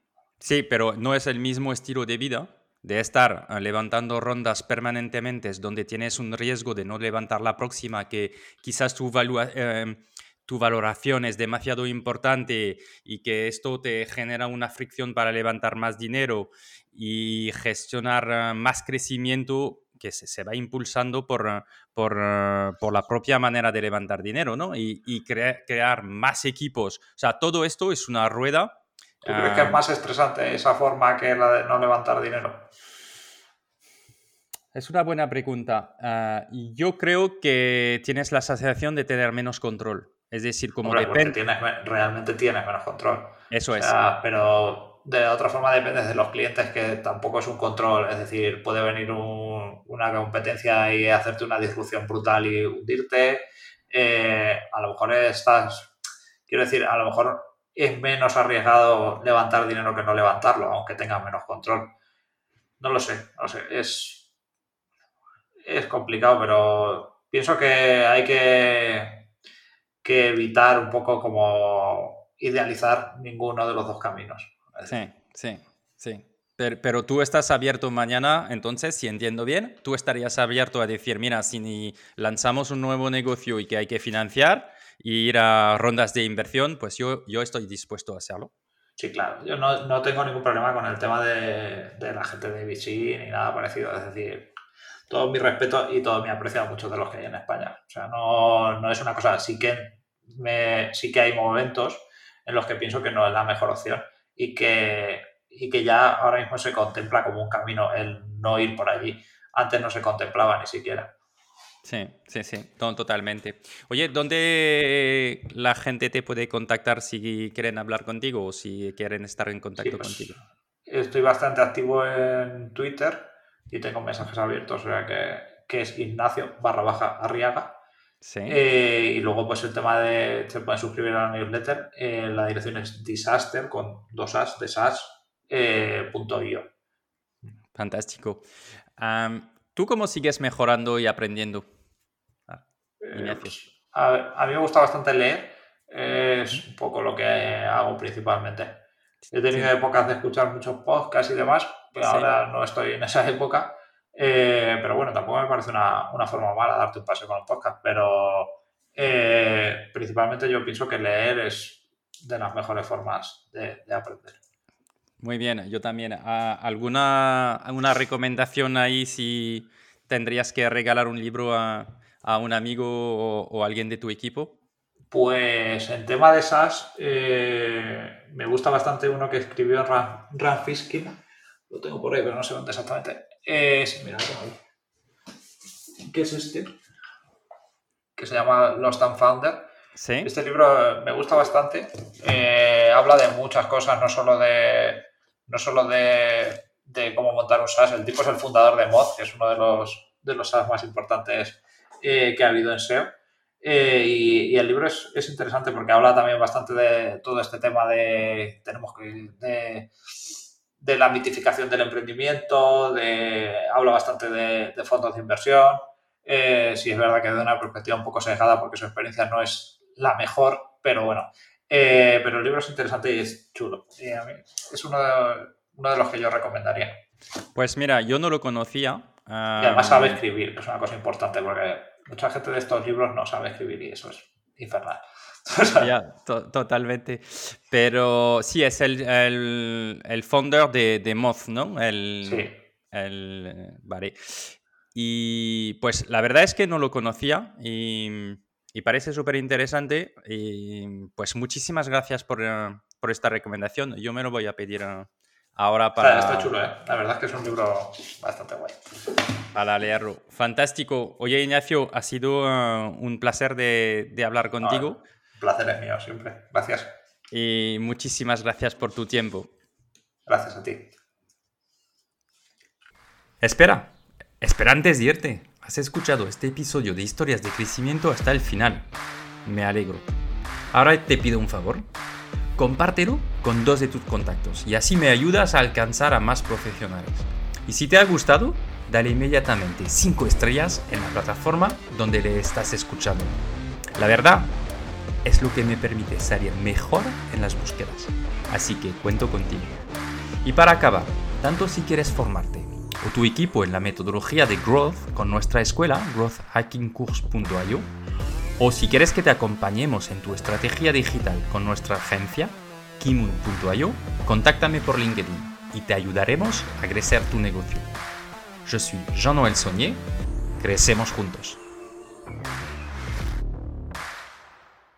Sí, pero no es el mismo estilo de vida de estar eh, levantando rondas permanentemente donde tienes un riesgo de no levantar la próxima, que quizás tu, eh, tu valoración es demasiado importante y que esto te genera una fricción para levantar más dinero y gestionar eh, más crecimiento que se, va impulsando por, por, por, la propia manera de levantar dinero, ¿no? Y crear más equipos. O sea, todo esto es una rueda. ¿Tú crees que es ah, más estresante esa forma que la de no levantar dinero? Es una buena pregunta. Uh, yo creo que tienes la sensación de tener menos control. Es decir, como depende. realmente tienes menos control. Eso es. Pero de otra forma depende de los clientes, que tampoco es un control. Es decir, puede venir una competencia y hacerte una disrupción brutal y hundirte. Eh, a lo mejor estás. Quiero decir, a lo mejor es menos arriesgado levantar dinero que no levantarlo, aunque tengas menos control. No lo sé, no lo sé. Es, es complicado, pero pienso que hay que que evitar un poco como idealizar ninguno de los dos caminos. Sí, sí, sí. Pero, tú estás abierto mañana, entonces, si entiendo bien, tú estarías abierto a decir, mira, si lanzamos un nuevo negocio y que hay que financiar ir a rondas de inversión, pues yo, yo estoy dispuesto a hacerlo. Sí, claro. Yo no, no tengo ningún problema con el tema de, de la gente de VC ni nada parecido. Es decir, todo mi respeto y todo mi aprecio a muchos de los que hay en España. O sea, no, no es una cosa, sí que, me, sí que hay momentos en los que pienso que no es la mejor opción y que, y que ya ahora mismo se contempla como un camino el no ir por allí. Antes no se contemplaba ni siquiera. Sí, sí, sí, totalmente. Oye, ¿dónde la gente te puede contactar si quieren hablar contigo o si quieren estar en contacto pues, contigo? Estoy bastante activo en Twitter y tengo mensajes abiertos, o sea que, es Ignacio barra baja Arriaga. Sí. Eh, y luego, pues el tema de se pueden suscribir a la newsletter. Eh, la dirección es disaster con dos as de sas eh, punto io. Fantástico. ¿Tú cómo sigues mejorando y aprendiendo? Ah, pues, a, mí me gusta bastante leer. Es un poco lo que hago principalmente. He tenido épocas de escuchar muchos podcasts y demás, ahora no estoy en esa época. Eh, pero bueno, tampoco me parece una, forma mala darte un paseo con el podcast. Pero eh, principalmente yo pienso que leer es de las mejores formas de, aprender. Muy bien, yo también. Ah, ¿Alguna, ¿Alguna recomendación ahí si tendrías que regalar un libro a, un amigo o, o, alguien de tu equipo? Pues en tema de SaaS, eh, me gusta bastante uno que escribió Ran, Ran Fiskin, lo tengo por ahí, pero no sé dónde exactamente. Es, mira, ¿Qué es este? Que se llama Lost and Founder. ¿Sí? Este libro me gusta bastante. Eh, habla de muchas cosas, no solo de. No solo de, cómo montar un SaaS. El tipo es el fundador de Moz, que es uno de los, de los más importantes eh, que ha habido en SEO. Eh, y, el libro es, es, interesante porque habla también bastante de todo este tema de. Tenemos que. De, de la mitificación del emprendimiento, de, habla bastante de, fondos de inversión. Eh, sí, es verdad que de una perspectiva un poco sesgada porque su experiencia no es la mejor, pero bueno. Eh, pero el libro es interesante y es chulo. Y a mí es uno de, uno de los que yo recomendaría. Pues mira, yo no lo conocía. Y además sabe escribir, que es una cosa importante porque mucha gente de estos libros no sabe escribir y eso es infernal. ya, totalmente. Pero sí, es el, el, founder de, de, Moth, ¿no? El, sí. El, vale. Y pues la verdad es que no lo conocía y, y parece súper interesante. Y pues muchísimas gracias por, por, esta recomendación. Yo me lo voy a pedir a, Ahora para... Está, chulo, ¿eh? La verdad es que es un libro bastante guay. Para leerlo. Fantástico. Oye, Ignacio, ha sido eh, un placer de, hablar contigo. placer es mío, siempre. Gracias. Y muchísimas gracias por tu tiempo. Gracias a ti. Espera, espera antes de irte. Has escuchado este episodio de historias de crecimiento hasta el final. Me alegro. Ahora te pido un favor compártelo con dos de tus contactos y así me ayudas a alcanzar a más profesionales. Y si te ha gustado, dale inmediatamente 5 estrellas en la plataforma donde le estás escuchando. La verdad es lo que me permite salir mejor en las búsquedas. Así que cuento contigo. Y para acabar, tanto si quieres formarte o tu equipo en la metodología de Growth con nuestra escuela, growthhackingcourse.io, o si quieres que te acompañemos en tu estrategia digital con nuestra agencia, kimun.io, contáctame por LinkedIn y te ayudaremos a crecer tu negocio. Yo soy Jean-Noël Saunier, crecemos juntos.